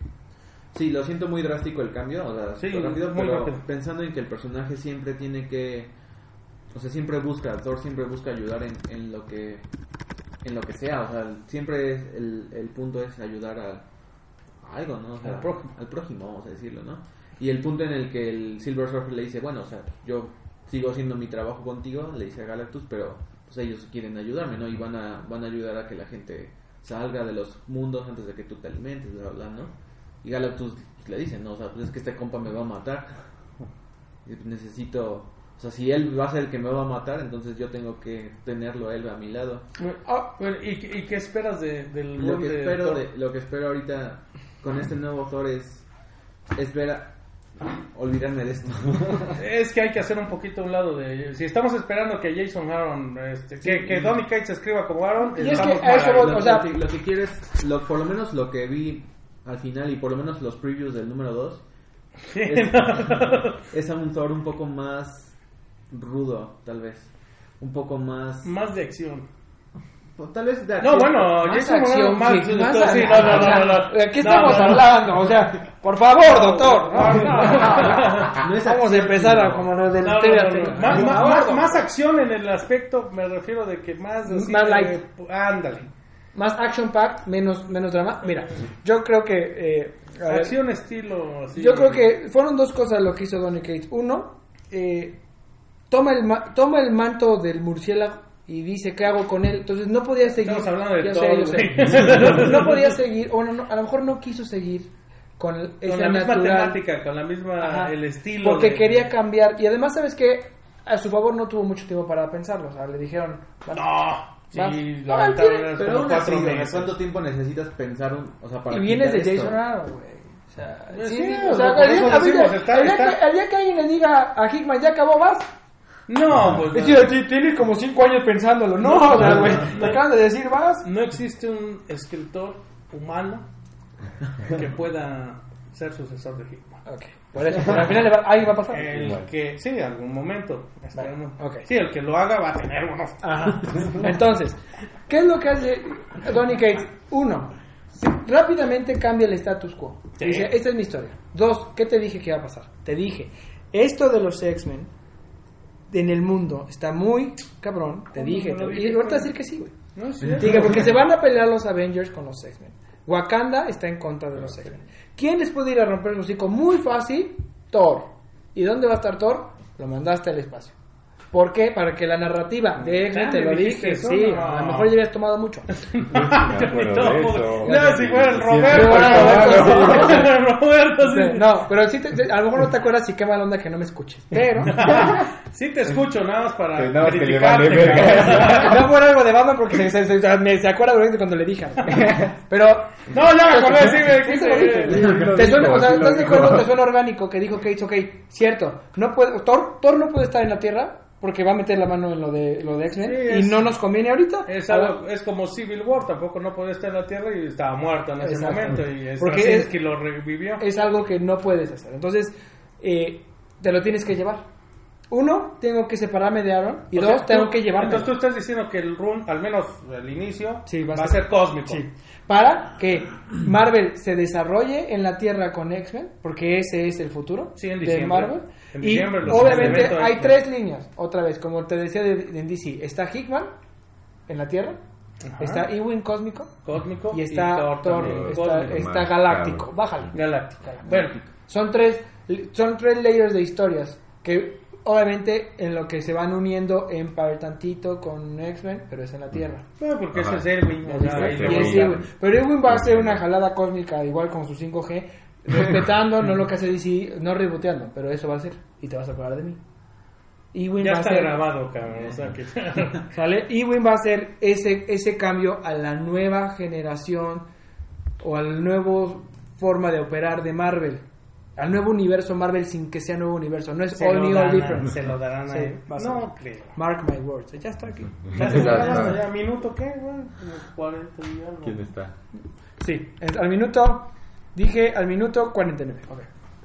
Sí, lo siento muy drástico el cambio, o sea, Sí, súper rápido, muy pero rápido. pensando en que el personaje siempre tiene que o sea, siempre busca, Thor siempre busca ayudar en, en lo que en lo que sea, o sea, siempre es el, el punto es ayudar a, a algo, ¿no? O sea, Al prójimo. al prójimo, vamos a decirlo, ¿no? Y el punto en el que el Silver Surfer le dice, bueno, o sea, yo sigo haciendo mi trabajo contigo, le dice a Galactus, pero pues ellos quieren ayudarme, ¿no? Y van a, van a ayudar a que la gente salga de los mundos antes de que tú te alimentes, bla, bla, ¿no? Y Galactus le dice, no, o sea, pues es que este compa me va a matar. Necesito, sea, si él va a ser el que me va a matar, entonces yo tengo que tenerlo a él a mi lado. Ah, bueno, ¿y, ¿Y qué esperas de, del Lo que de espero Thor? de, lo que espero ahorita con este nuevo Thor es es ver a- olvidarme de esto. Es que hay que hacer un poquito a un lado de... Si estamos esperando que Jason Aaron, este, que, que Donny Cates escriba como Aaron, Y es que a eso o sea- lo que, lo que quiero es, lo- por lo menos lo que vi al final y por lo menos los previews del número 2 Sí, es, no. es a un Thor un poco más rudo, tal vez. Un poco más... Más de acción. Tal vez de No, acción. bueno, Más Jason acción, más... que- más sí, acción. no, no, no, no, no. ¿De qué No, estamos no, no. hablando? O sea, por favor, doctor. No, no, no. No es Vamos a empezar a como nos del No, no, no, no. Más, más- acción en el aspecto, me refiero de que más... así Más de- light. Ándale. Más action pack, menos, menos drama. Mira, yo creo que. eh, Acción estilo... Así, yo creo que fueron dos cosas lo que hizo Donny Cates. Uno, eh, toma, el ma- toma el manto del murciélago y dice qué hago con él. Entonces no podía seguir. Estamos hablando de todo, sé, yo sé. güey. No podía seguir, o no, no, a lo mejor no quiso seguir con, el- Con esa la misma natural. temática, con la misma... Ajá. el estilo. Porque de- quería cambiar. Y además, ¿sabes qué? A su favor no tuvo mucho tiempo para pensarlo. O sea, le dijeron. Vas. sí, No, era Pero aún así, meses. ¿cuánto tiempo necesitas pensar un, o sea, para Y vienes de esto? Jason Aaron, güey. O sea, Pues sí, sí, sí, o sea, sea, por el día- eso a mí decimos, ya- está- el día está- que- el día que alguien le diga a Hickman, ya acabó, vas. No, pues Es no. decir, tienes como cinco años pensándolo. No, o sea, güey, te acaban de decir, vas. No existe un escritor humano que pueda ser sucesor de Hickman. Ok, por eso, pero al final le va- ahí va a pasar. El que, sí, algún momento. esperemos. ok. Sí, el que lo haga va a tener. Ajá. Entonces, ¿qué es lo que hace Donny Cates? Uno, rápidamente cambia el status quo. Sí. Dice, esta es mi historia. Dos, ¿qué te dije que iba a pasar? Te dije, esto de los X-Men en el mundo está muy cabrón. Te ¿Cómo dije, te- y dijiste? ahorita decir que sí, güey. No dije, porque se van a pelear los Avengers con los X-Men. Wakanda está en contra de los X-Men. ¿Quién les puede ir a romper su hocico? Muy fácil, Thor. ¿Y dónde va a estar Thor? Lo mandaste al espacio. ¿Por qué? Para que la narrativa de X-Men, Ah, te ¿me lo dije, sí, No. a lo mejor ya habías tomado mucho. De. Ya, si fuera el Roberto. Roberto, No, pero sí, te- te- a lo mejor no te acuerdas y qué mala onda que no me escuches. Pero, Sí te escucho, nada más para Que nada más que le criticarte, vale verga. cabrón. no fue algo de Batman porque se, se, se, me- se acuerda de cuando le dije. Pero, No, ya me acordé, sí, me. Te suena, o sea, ¿estás de dijo. acuerdo? Te suena orgánico que dijo Cates, ok, cierto, no puede, Thor, Thor no puede estar en la Tierra porque va a meter la mano en lo de, lo de X-Men Sí, y no nos conviene ahorita. Es, algo, es como Civil War, tampoco no podía estar en la Tierra y estaba muerto en ese momento y es Porque es- lo revivió. Es algo que no puedes hacer. Entonces, eh, te lo tienes que llevar. Uno, tengo que separarme de Aaron. Y O dos, sea, tengo tú- que llevarme. Entonces tú estás diciendo que el run, al menos el inicio, Sí, va, a ser cósmico. Sí. Para que Marvel se desarrolle en la Tierra con X-Men, porque ese es el futuro Sí, en de diciembre. Marvel. En y diciembre los obviamente hay tres líneas. Otra vez, como te decía de, de- en DC, está Hickman en la Tierra, Ajá. está Ewing Cósmico Cósmico y está Thor Thor, también, está, cósmico. está Más, Galáctico. claro. Bájale. Galáctico. Bueno, Son tres, son tres layers de historias que obviamente en lo que se van uniendo empatan tantito con X-Men, pero es en la Tierra. no, porque Ajá. ese es Elwin. o sea, a-. Pero Ewing va a hacer una jalada cósmica igual con su 5G, respetando no lo que hace DC, no reboteando, pero eso va a ser y te vas a acordar de mí. Ewing Ya va a está grabado, cabrón. O sea que... ¿sale? Ewing va a hacer ese ese cambio a la nueva generación o al nuevo forma de operar de Marvel. Al nuevo universo Marvel sin que sea nuevo universo, no es se, all new, all different. se lo darán Sí, a él. No creo. Mark my words, ya está aquí. Ya se está Ya, grabando, ya. ya, ¿Minuto qué, güey? Como 40 y algo. ¿Quién está? Sí, al minuto, dije al minuto 49. ok.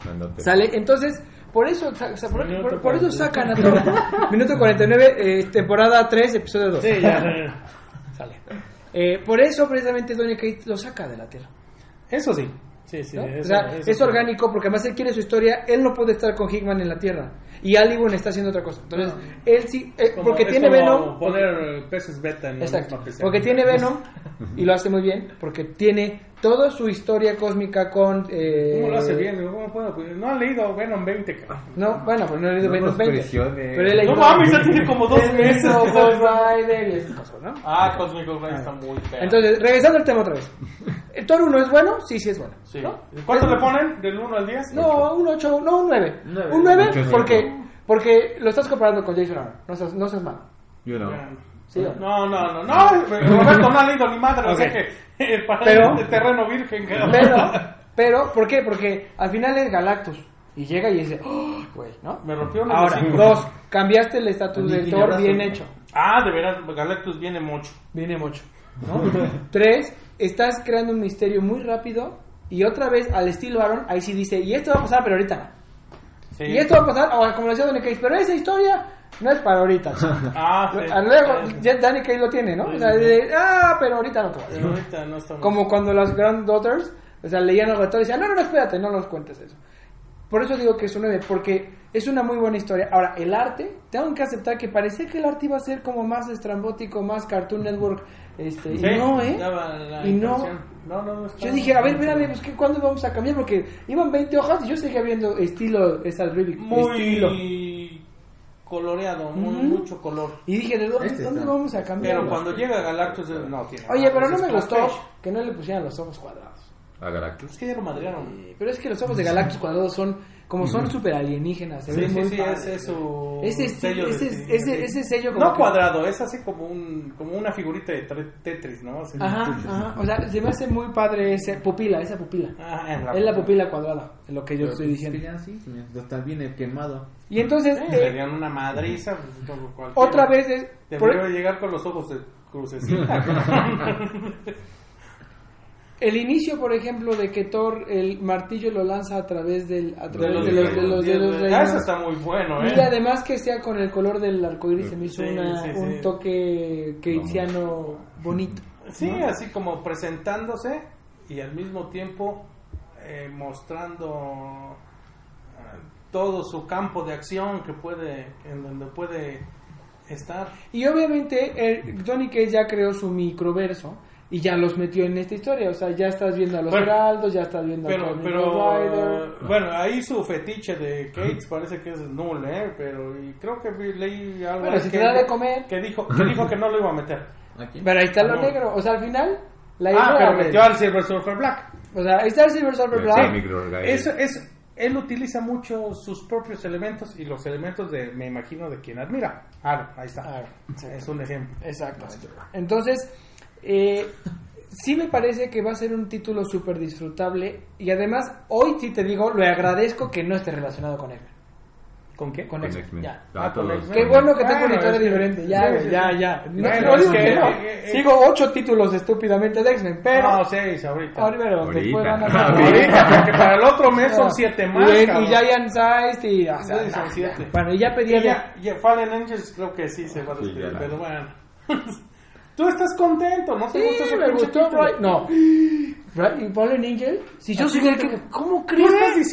Dándote. Sale, entonces, por eso, sa- sa- por, por- por eso 49. sacan a Thor. Minuto 49, eh, temporada 3, episodio 2. Sí, ya. Sale. Eh, por eso, precisamente, Donny Cates lo saca de la Tierra. Eso sí. Sí, sí, ¿no? eso- o sea, eso es orgánico porque además él quiere su historia, él no puede estar con Hickman en la Tierra y Aliwon está haciendo otra cosa. Entonces, él sí, eh, Como- porque es tiene como Venom, poner peces beta en Exacto. Porque tiene Venom y lo hace muy bien. Porque tiene toda su historia cósmica con. eh, ¿Cómo lo hace bien? ¿Cómo puedo? Pues, No han leído Venom 20, cabrón. No, bueno, pues no he leído No Venom nos 20. presiones. Pero leído. No mames, ya tiene como dos meses. ¿no? Ah, Cosmic Ghost Rider está muy feo. Entonces, regresando al tema otra vez. ¿El Thor 1 es bueno? Sí, sí es bueno. Sí. ¿no? ¿Cuánto Es- le ponen? ¿Del 1 al 10? No, un 8, no, un 9. Nueve. Un 9 Ocho, porque, porque lo estás comparando con Jason Aaron. No seas, no seas malo. Yo no. ¿Sí o No, no? no, no, no, Roberto no ha leído ni madre, o sea Ok. que eh, para Pero- de terreno virgen. Pero, pero, ¿por qué? Porque al final es Galactus. Y llega y dice, ¡Oh, güey, ¿no? Me rompió de Ahora, cinco. dos, cambiaste el estatus del Thor, bien hecho. Ah, de veras, Galactus viene mucho. Viene mucho. ¿no? Tres, estás creando un misterio muy rápido. Y otra vez, al estilo Aaron, ahí sí dice, y esto va a pasar, pero ahorita no. Sí. Y esto va a pasar, o como decía Danny Cage, pero esa historia no es para ahorita. Ah, sí. Luego, ya Danny Cage lo tiene, ¿no? O sea, de, ah, pero ahorita no te voy a Pero ahorita no estamos. Como cuando las Granddaughters, o sea, leían al lector y decían, no, no, no, espérate, no nos cuentes eso. Por eso digo que es un 9, porque es una muy buena historia. Ahora, el arte, tengo que aceptar que parecía que el arte iba a ser como más estrambótico, más Cartoon Network, este, Sí, y no, ¿eh? la Y no. No, no, no está- Yo dije, a ver, espérame, pues, ¿qué- ¿cuándo vamos a cambiar? Porque iban 20 hojas y yo seguía viendo estilo, esas Rubik, estilo. Muy coloreado, muy, mucho color. Y dije, ¿de dónde, Este dónde vamos a cambiar? Pero cuando llega Galactus, eh, no tiene. Oye, pero no me gustó que no le pusieran los ojos cuadrados. A Galactus. Es que ya lo madrearon. Pero es que los ojos de Galactus cuadrados son, como son super alienígenas. se Sí, ven sí, muy sí, padres. ese es su Ese, sello ese, ese, sello como No que- cuadrado, es así como un como una figurita de Tetris, ¿no? Así. Ajá, ajá. O sea, se me hace muy padre esa pupila, esa pupila. Ah, Es la pupila cuadrada, es lo que yo Pero, estoy pues, diciendo. que ya sí, señor, está bien quemado. Y entonces, Sí, eh, le dieron una madriza. pues, otra vez es... por- Debería llegar con los ojos de crucecita. el inicio, por ejemplo, de que Thor el martillo lo lanza a través del a de través los de los de los dedos Ah, reinos. eso está muy bueno, ¿eh? Y además que sea con el color del arcoíris se me hizo Sí, una- sí, un toque keynesiano bonito. Sí, así como presentándose y al mismo tiempo eh, mostrando eh, todo su campo de acción que puede, en donde puede estar. Y obviamente el, Tony Cage ya creó su microverso y ya los metió en esta historia. O sea, ya estás viendo a los Bueno, heraldos, ya estás viendo a Cosmic pero, Rider. bueno, ahí su fetiche de Cates parece que es null, ¿eh? Pero y creo que leí algo Bueno, si que, te da de comer. que dijo que dijo que no lo iba a meter. Aquí. Pero ahí está lo No. negro. O sea, al final, la Ah, pero metió al Silver Surfer Black. O sea, ahí está el Silver Surfer Sí, Black. micro- Eso es, él utiliza mucho sus propios elementos y los elementos de, me imagino, de quien admira. Ah, ahí está. Aaron, es un ejemplo. Exactamente. Entonces, eh, sí me parece que va a ser un título súper disfrutable. Y además, hoy sí te digo, lo agradezco que no esté relacionado con él. ¿Con qué? Con Con X-Men. Ya. Ah, Ah, con. X-Men. Qué bueno que tengo Bueno, una historia diferente. Ya, sí, güey, sí, ya, ya. No, Bueno, no digo que- que no. eh, eh, Sigo ocho títulos estúpidamente de X-Men, pero. No, seis ahorita. Ahorita, pero Ahorita. después van a Ahorita, porque para el otro mes son siete más. Y, y Giant Size y. o sea, Sí, son ya, siete. ya. Bueno, y ya pedía Y ya, ya Fallen Angels creo que sí se va a despedir, pero bueno. Tú estás contento, ¿no te Sí, gusta ese me gustó? Brian. No. Brian Fallen Angel. Si yo Así soy el que-. ¿Cómo crees?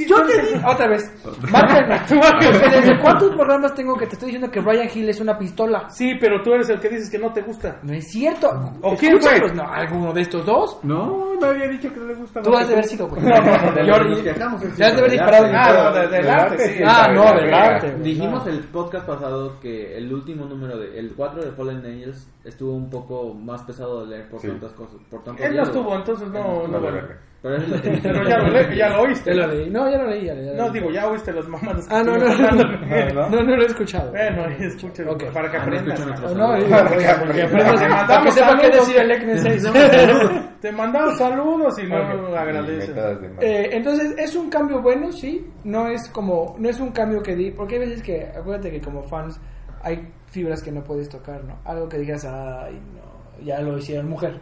Yo te que- di. Otra vez. Márcame. ¿Desde cuántos programas tengo que te estoy diciendo que Brian Hill es una pistola? Sí, pero tú eres el que dices que no te gusta. No es cierto. ¿O quién fue? pues, no, alguno de estos dos. No, no había dicho que no le gusta. Tú has de haber sido, güey. Quejamos es Ya has de haber disparado. Ah, no, Ah, de- del arte, sí. Ah, no, Del arte. Dijimos no. el podcast pasado que el último número, de, el 4 de Fallen Angels, estuvo un poco más pesado de leer por Sí. tantas cosas. Por tantos Él no estuvo, entonces no, no, No, vale. Pero lo ya lo, le- ya lo oíste. Lo leí. No, ya lo leí. Ya, ya lo No, leí. digo, ya oíste las mamadas. que Ah, no, no, no, no, no, no lo he escuchado. Bueno, escuchen, Ok. para que Ah, no aprendas. cabrón. No, Te para que mandamos saludos. decir el ECNE 6. Te mandamos saludos y no agradeces. Eh, entonces es un cambio bueno, sí. No es como, no es un cambio que di, porque hay veces que, acuérdate que como fans hay fibras que no puedes tocar, ¿no? Algo que digas, ay, no, ya lo hicieron mujer,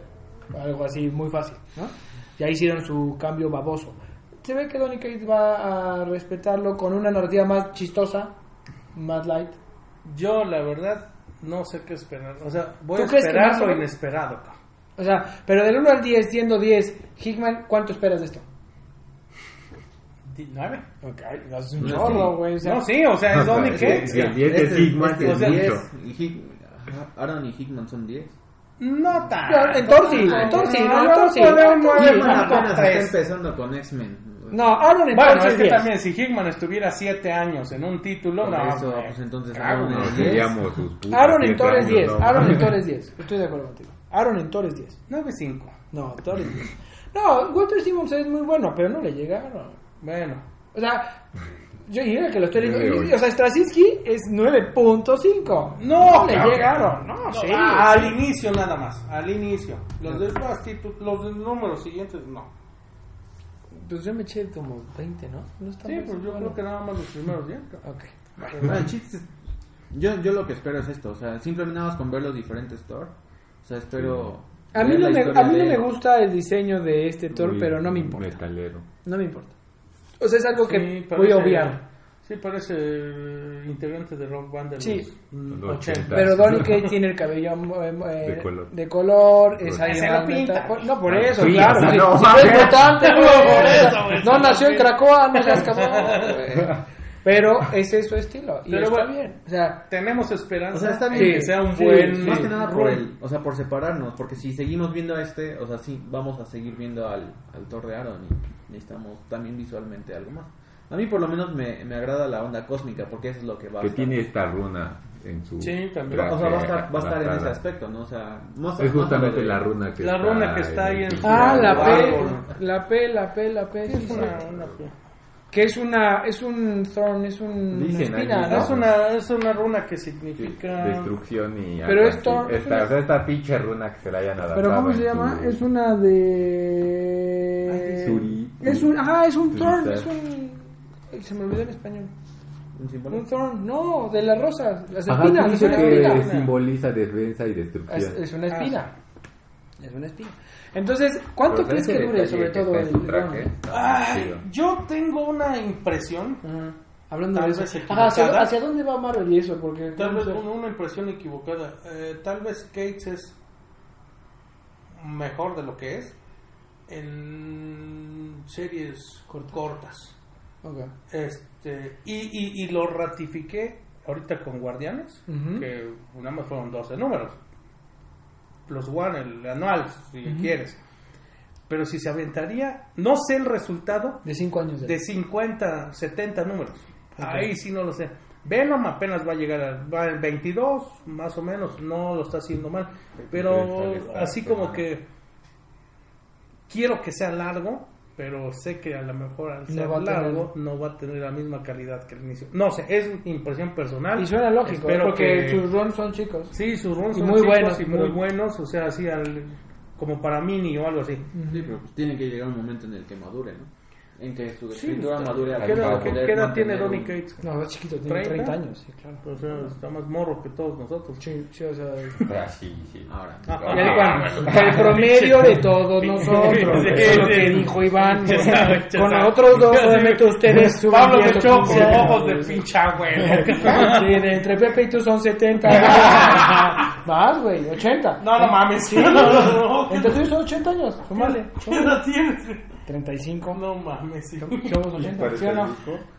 algo así muy fácil, ¿no? Ya hicieron su cambio baboso. Se ve que Donny Cates va a respetarlo con una narrativa más chistosa, más light. Yo, la verdad, no sé qué esperar. O sea, voy ¿Tú a esperar lo inesperado. O sea, pero del 1 al 10, siendo 10, Hickman, ¿cuánto esperas de esto? ¿Nueve? Ok, no, es un No, chorro, sí. güey. O sea, No, sí, o sea, es Donny Cates. El 10 es Este- Hickman, este es es 10, mucho. Aaron y Hickman son 10. No tan. No, en sí, no, en apenas está empezando con X-Men. No, Aaron en Bueno, es que 10. también si Hickman estuviera siete años en un título, Por no, eso, hombre. pues entonces Aaron no. es 10. Seríamos sus putas Aaron en siete Thor es años, 10. ¿no? Aaron en Thor es 10. Estoy de acuerdo contigo. Aaron en Thor es 10. 9-5. No, Thor es 10. No, Walter Simmons es muy bueno, pero no le llega a Aaron. Bueno. O sea, yo diría que lo estoy leyendo. O sea, Straczynski es 9.5. No, le claro llega que a Aaron. No, sí. Ah, sí. al inicio nada más, al inicio. Los demás títulos, los de números siguientes no. Pues yo me eché como 20, ¿no? no está Sí, mal, pues yo bueno. creo que nada más los primeros 10. Ok. Bueno, el chiste es- yo, yo lo que espero es esto, o sea, simplemente nada más con ver los diferentes Thor. O sea, espero. A mí, no me, a mí no de- me gusta el diseño de este Thor, pero no me importa. Metalero. No me importa. O sea, es algo que Sí, voy a parece- obviar. Sí, parece integrante de Rock Band de los Sí. mm, Los 80. 80. Pero Donny tiene el cabello eh, eh, De color. de color, es Pues- alguien No, por Ah, eso, sí, claro. o sea, sí. no, Si mames. es mutante, güey, Por eso, No nació en. Cracoa, no seas cabrón, güey. Pero ese es su estilo. Y Pero está bueno, bien. O sea, Tenemos esperanza O sea, está en bien. que sea un Sí, buen. sí. Más que nada por run. el, o sea, por separarnos, porque si seguimos viendo a este, o sea, sí, vamos a seguir viendo al, al Thor de Aaron y necesitamos también visualmente algo más. A mí por lo menos me, me agrada la onda cósmica, porque eso es lo que va a Que estar. tiene esta runa en su. Sí, también. O sea, va a estar, va a estar en ese aspecto, ¿no? O sea, más Es más justamente a de- la runa que La está runa que está ahí en el- su- ah, la. P, la P, la P, la P. sí, Es sí. una, una- Que es una, es un thorn, es un Dicen una espina, ¿no? es una es una runa que Sí, significa Destrucción y. Pero algo esto- así. Esta, o sea, esta pinche runa que se la hayan adaptado. Pero ¿cómo se llama? su- Es una de... Suri. Es un, ajá, es un thorn, es un... Se me olvidó en español. un. Un thorn, no, de las rosas, las Ajá, espinas, que es dice una que espina. simboliza defensa y Es, destrucción. es una espina. Es una espina. Entonces, ¿cuánto Pero crees que dure, sobre todo el traje, Ay, chido. yo tengo una impresión, Ajá. Hablando Tal de vez eso. Ajá, ¿hacia, equivocada. hacia dónde va Marvel y eso? Porque tal vez una, una impresión equivocada. Eh, tal vez Gates es mejor de lo que es en series cortas. Este, y, y, y lo ratifiqué ahorita con Guardianes, que nada más fueron 12 números. Plus one, el anual, si quieres. Pero si se aventaría, no sé el resultado De 5 años. de 50, 70 números. Ahí sí no lo sé. Venom apenas va a llegar a va en 22, más o menos, no lo está haciendo mal. Pero así como que quiero que sea largo, pero sé que a lo mejor al ser tener- largo no va a tener la misma calidad que el inicio. No sé, es impresión personal. Y suena lógico, Espero porque que- sus runs son chicos. Sí, sus runs Y son muy chicos buenos, y muy pero- buenos, o sea, así al, como para mini o algo así. Sí, pero pues tiene que llegar un momento en el que madure, ¿no? En que su Sí, escritura madure ¿Qué edad, qué- edad tiene Donny Cates? No, es chiquito, tiene 30. 30 años, sí, claro. O sea, está más morro que todos nosotros. Sí, sí, o sea... Ah, sí, sí. Ahora. Ah, cuando- el promedio de todos nosotros, Sí, eso es lo sí. que dijo Iván. Con sabes. nosotros dos, obviamente ustedes suben Pablo 10 me o echó 15 con años. ojos de pinche abuelo. Sí, de entre Pepe y tú son 70. Más, güey, 80. No, no mames. Sí, entre tú y son 80 años. Súmale. ¿Qué edad tienes? 35. No mames. sí. Somos 80, Parece ¿sí o no?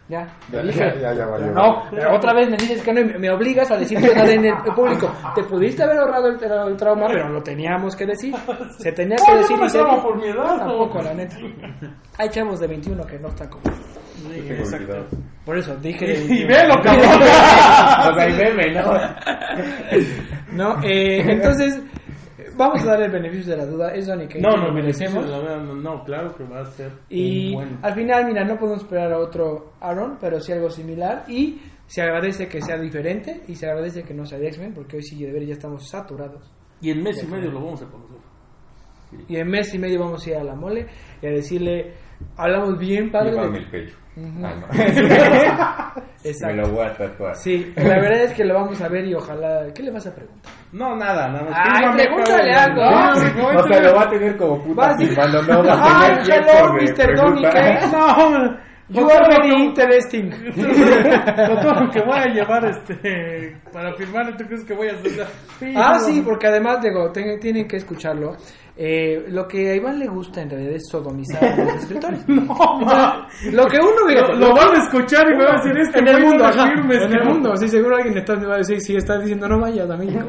Ya, Ya, ya, ya, ya valió. No, pero otra vez me dices que no y me- obligas a decir verdad en el público. Te pudiste haber ahorrado el, el trauma, pero lo teníamos que decir. Se tenía que No, decir no dijo. por mi edad, no. tampoco, la neta. Hay chavos de 21 que no están como. Sí, exacto. Por eso dije. Y 21. velo, cabrón. O sea, y meme, ¿no? No, eh, entonces, vamos a dar el beneficio de la duda. Es Donny Cates. No, no, merecemos. la verdad, no, no, claro que va a ser Y un buen. al final, mira, no podemos esperar a otro Aaron, pero sí algo similar. Y se agradece que sea diferente y se agradece que no sea de X-Men, porque hoy sí de ver ya estamos saturados. Y en mes y medio lo vamos a conocer. Y en mes y medio vamos a ir a la mole y a decirle, hablamos bien, padre. De- el pecho. Ujú. Ah, no. Me Exacto. lo voy a tatuar. Sí, la verdad es que lo vamos a ver y ojalá... ¿Qué le vas a preguntar? No, nada, nada más. Ay, pregúntale algo. No, O sea, lo va a tener como puta firmando, no va a "Ay, tener hello, tiempo de Mr. Donny preguntar". Cates. No, You are very interesting. Con todo lo que voy a llevar este para firmar, ¿tú crees que voy a hacer? Ah, sí, porque además, digo, tienen que escucharlo. Eh, lo que a Iván le gusta en realidad es sodomizar a los escritores. Entonces, lo que uno fíjate, Lo, lo van a escuchar y van a decir este en el no mundo, ajá, firmes, en el cabrón. mundo, sí, seguro alguien está, me va a decir, si está diciendo no vayas a México.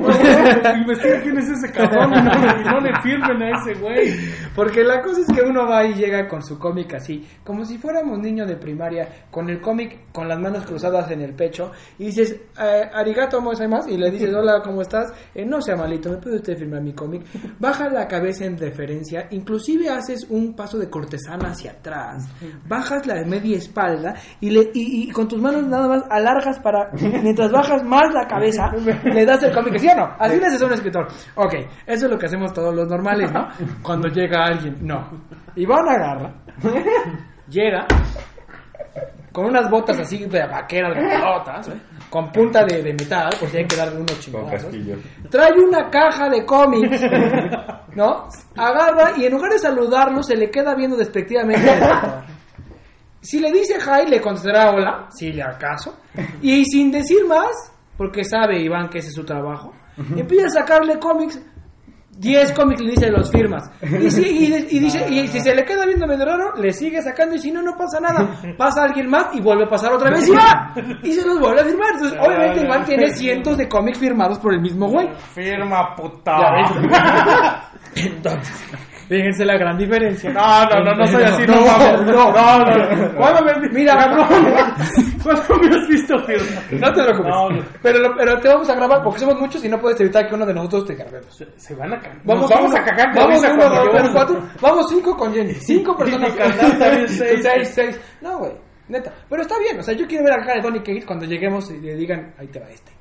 Investiga quién es ese cabrón y no, y no le firmen a ese güey. Porque la cosa es que uno va y llega con su cómic así, como si fuéramos niños de primaria, con el cómic con las manos cruzadas en el pecho, y dices, eh, arigato más y le dices, hola, ¿cómo estás? Eh, no sea malito, ¿me puede usted firmar mi cómic? Baja la cabeza en referencia, inclusive haces un paso de cortesana hacia atrás, bajas la media espalda y, le, y, y con tus manos nada más alargas para, mientras bajas más la cabeza, le das el cómic, ¿sí o no? Así le haces a un escritor. Ok, eso es lo que hacemos todos los normales, ¿no? Cuando llega alguien, no. Iván agarra, llega con unas botas así de vaqueras, de pelotas, ¿eh? Con punta de, de metal, si hay que darle unos casquillo. Trae una caja de cómics, ¿no? Agarra y en lugar de saludarlo, se le queda viendo despectivamente al. Si le dice hi, le contestará hola, si le acaso. Y sin decir más, porque sabe Iván que ese es su trabajo, empieza a sacarle cómics. 10 cómics le dice los firmas. Y, si, y, y dice, y si se le queda viendo medio raro, le sigue sacando y si no, no pasa nada. Pasa alguien más y vuelve a pasar otra vez y va. Y se los vuelve a firmar. Entonces, obviamente, Iván tiene cientos de cómics firmados por el mismo güey. Firma, puta. Entonces, fíjense la gran diferencia. No, no, no, no soy así, no, no, no, no, no. ¿Cuándo me has visto? Mira, cabrón. ¿Cuándo me has visto? No te preocupes. No, no. Pero, pero te vamos a grabar porque somos muchos y no puedes evitar que uno de nosotros te grabemos. Se, van a cagar. Vamos, vamos a cagar de Vamos risa uno, dos, tres, cuatro. Vamos cinco con Jenny. Cinco personas. Seis. seis, seis. No, güey. Neta. Pero está bien. O sea, yo quiero ver a Donny Cage cuando lleguemos y le digan, ahí te va este.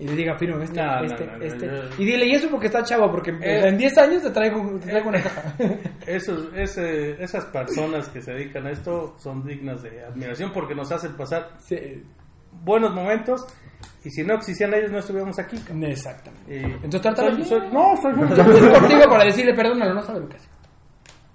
Y le digan, firme este, No, este, no, no, este. no. Y dile, y eso porque está chavo, porque Eh. en 10 años te traigo, te traigo una caja. Esos, ese, esas personas que se dedican a esto son dignas de admiración porque nos hacen pasar sí. buenos momentos y si no existían ellos no estuviéramos aquí. cabrón. Exactamente. Y- Entonces, trátalo soy- bien. soy- no, soy muy contigo para decirle, perdónalo, no sabe lo que hace.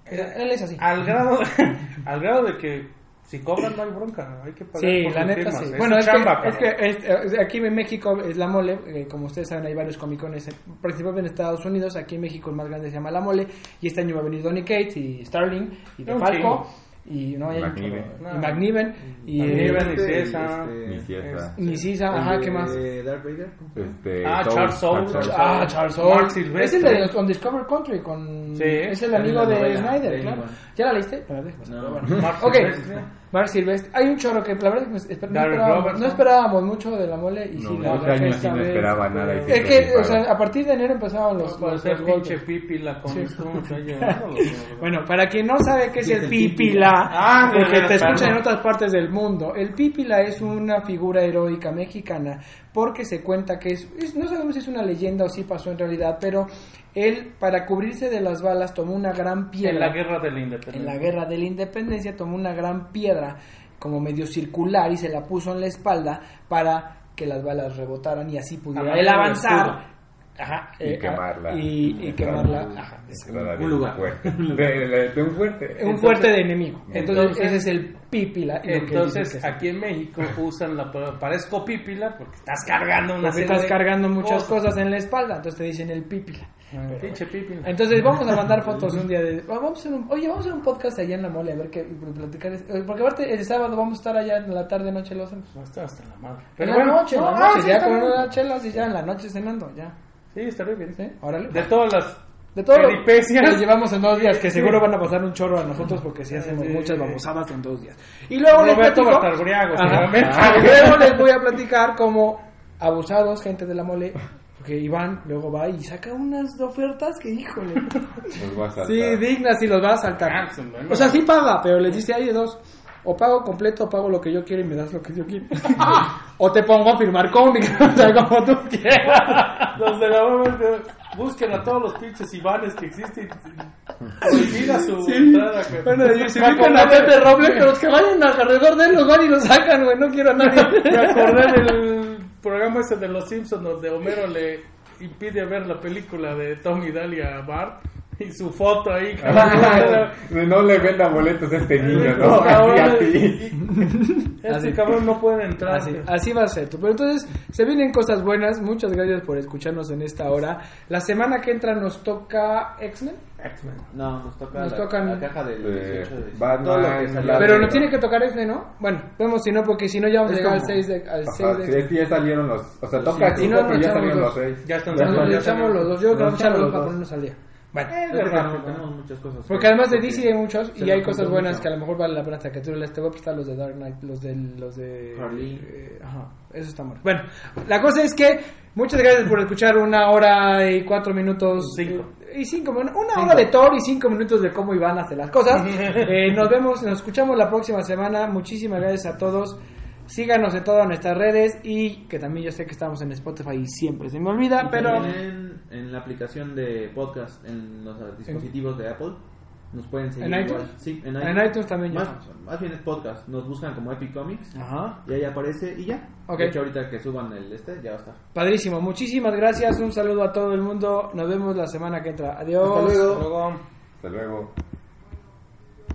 Él es así. al grado, al grado de que si cobran no hay bronca, hay que pagar. Sí, por la neta sí. Es Bueno, es chamba, que, es que es- aquí en México es la mole, eh, como ustedes saben hay varios comicones, principalmente en Estados Unidos, aquí en México el más grande se llama La Mole, y este año va a venir Donny Cates y Starling y De Falco. Y no McNiven. y McNiven y McNiven. Ni César. Ni César. ajá, ¿qué más? Darth Vader. Este, Ah, Charles Soule. Ah, Charles Mark Soule. Silvestre. Es el de On Discover Country con Sí, es el amigo de Snyder, de claro. ¿Ya la leíste? No. bueno. Ok. Mark Silvestre. Hay un chorro que la verdad es que no esperábamos, no esperábamos mucho de la mole y No, sí, la este verdad año que sí esta no vez- esperaba nada. y Es que, o sea, a partir de enero empezaban los, No puede los, ser los pinche golpes. pipila con Sí. esto, muchacho. Bueno, para quien no sabe qué es ¿Qué el Ah, porque bueno, te escuchan en otras partes del mundo, el pípila es una figura heroica mexicana porque se cuenta que es, es- no sabemos si es una leyenda o si pasó en realidad, pero él para cubrirse de las balas tomó una gran piedra. En la guerra de la independencia. En la guerra de la independencia tomó una gran piedra como medio circular y se la puso en la espalda para que las balas rebotaran y así pudiera él avanzar Ajá, Y eh, quemarla. y, y quemarla ajá, es un lugar. fuerte. De, de- de un fuerte. un fuerte de enemigo entonces, entonces- ese es el pípila Entonces, aquí en México usan la palabra parezco pípila porque estás cargando una porque serie estás cargando muchas cosas en la espalda entonces te dicen el pípila Ah, Pinche pípila. Entonces vamos a mandar fotos un día de... Vamos a hacer un, oye, vamos a hacer un podcast allá en la mole, a ver qué platicar. eh, Porque aparte el sábado vamos a estar allá en la tarde, noche, lo hacemos. No está hasta la madre. en la noche, en la no, noche, ah, ya con unas chelas y ya en la noche cenando, ya. Sí, estaría bien. ¿Sí? Órale. De todas las De todo lo que peripecias. llevamos en dos días, que seguro Sí. van a pasar un chorro a nosotros porque si hacemos Sí. muchas babosadas en dos días. Y luego les platico... Ah, y luego les voy a platicar como abusados, gente de la mole, porque Iván luego va y saca unas ofertas que, híjole... Los vas a Sí, saltar. dignas y los va a saltar. Ah, pues. O sea, sí paga, pero les dice hay de dos. O pago completo, o pago lo que yo quiero y me das lo que yo quiero. o te pongo a firmar cómic, o sea, como tú quieras. Los de la mamá busquen a todos los pinches Ivanes que existen. Prohibida su entrada. que- Bueno, y si Me ubican a Pepe Roble, pero los que vayan alrededor de él los van y los sacan, güey. No quiero a nadie. Me acordé del programa ese de los Simpsons donde Homero le impide ver la película de Tommy Daly a Bart Y su foto ahí. no le venda boletos a este niño, ¿no? Así cabrón, a ti. Este Así. cabrón no puede entrar. Así, así va a ser. Pero entonces, se vienen cosas buenas. Muchas gracias por escucharnos en esta hora. La semana que entra nos toca X-Men. X-Men. No, nos toca Nos la, tocan- la caja del Eh, 18 de Batman, la- Pero sí, no no. tiene que tocar X-Men, ¿no? Bueno, vemos si no, porque si no ya vamos a llegar al como- 6 de... Al Ajá, 6 de sí, es que ya salieron los. O sea, Los toca cinco. Si no, cinco, nos pero ya salieron los- los seis. Ya están Nos echamos salieron. los dos. Yo creo que Nos vamos a para los ponernos al día. Bueno, Es Es verdad, tenemos muchas cosas. porque además de DC hay muchos y hay cosas buenas mucho. que a lo mejor vale la pena hasta que tú leas. Te voy a prestar los de Dark Knight, los de... Los de Harley. eh, ajá, eso está mal. Bueno, la cosa es que muchas gracias por escuchar una hora y cuatro minutos. Cinco. Y cinco minutos. Una hora de Thor y cinco minutos de cómo Iván hace las cosas. Eh, nos vemos, nos escuchamos la próxima semana. Muchísimas gracias a todos. Síganos en todas nuestras redes y que también yo sé que estamos en Spotify y siempre se me olvida, Y pero... también en, en la aplicación de podcast en los dispositivos de Apple nos pueden seguir ¿En igual. iTunes? Sí, en En iTunes también ya. más, más bien es podcast nos buscan como Epic Comics Ajá. y ahí aparece y ya Ok. de hecho ahorita que suban el este ya va a estar Padrísimo, muchísimas gracias, un saludo a todo el mundo, nos vemos la semana que entra, adiós. Hasta luego. Luego. Hasta luego.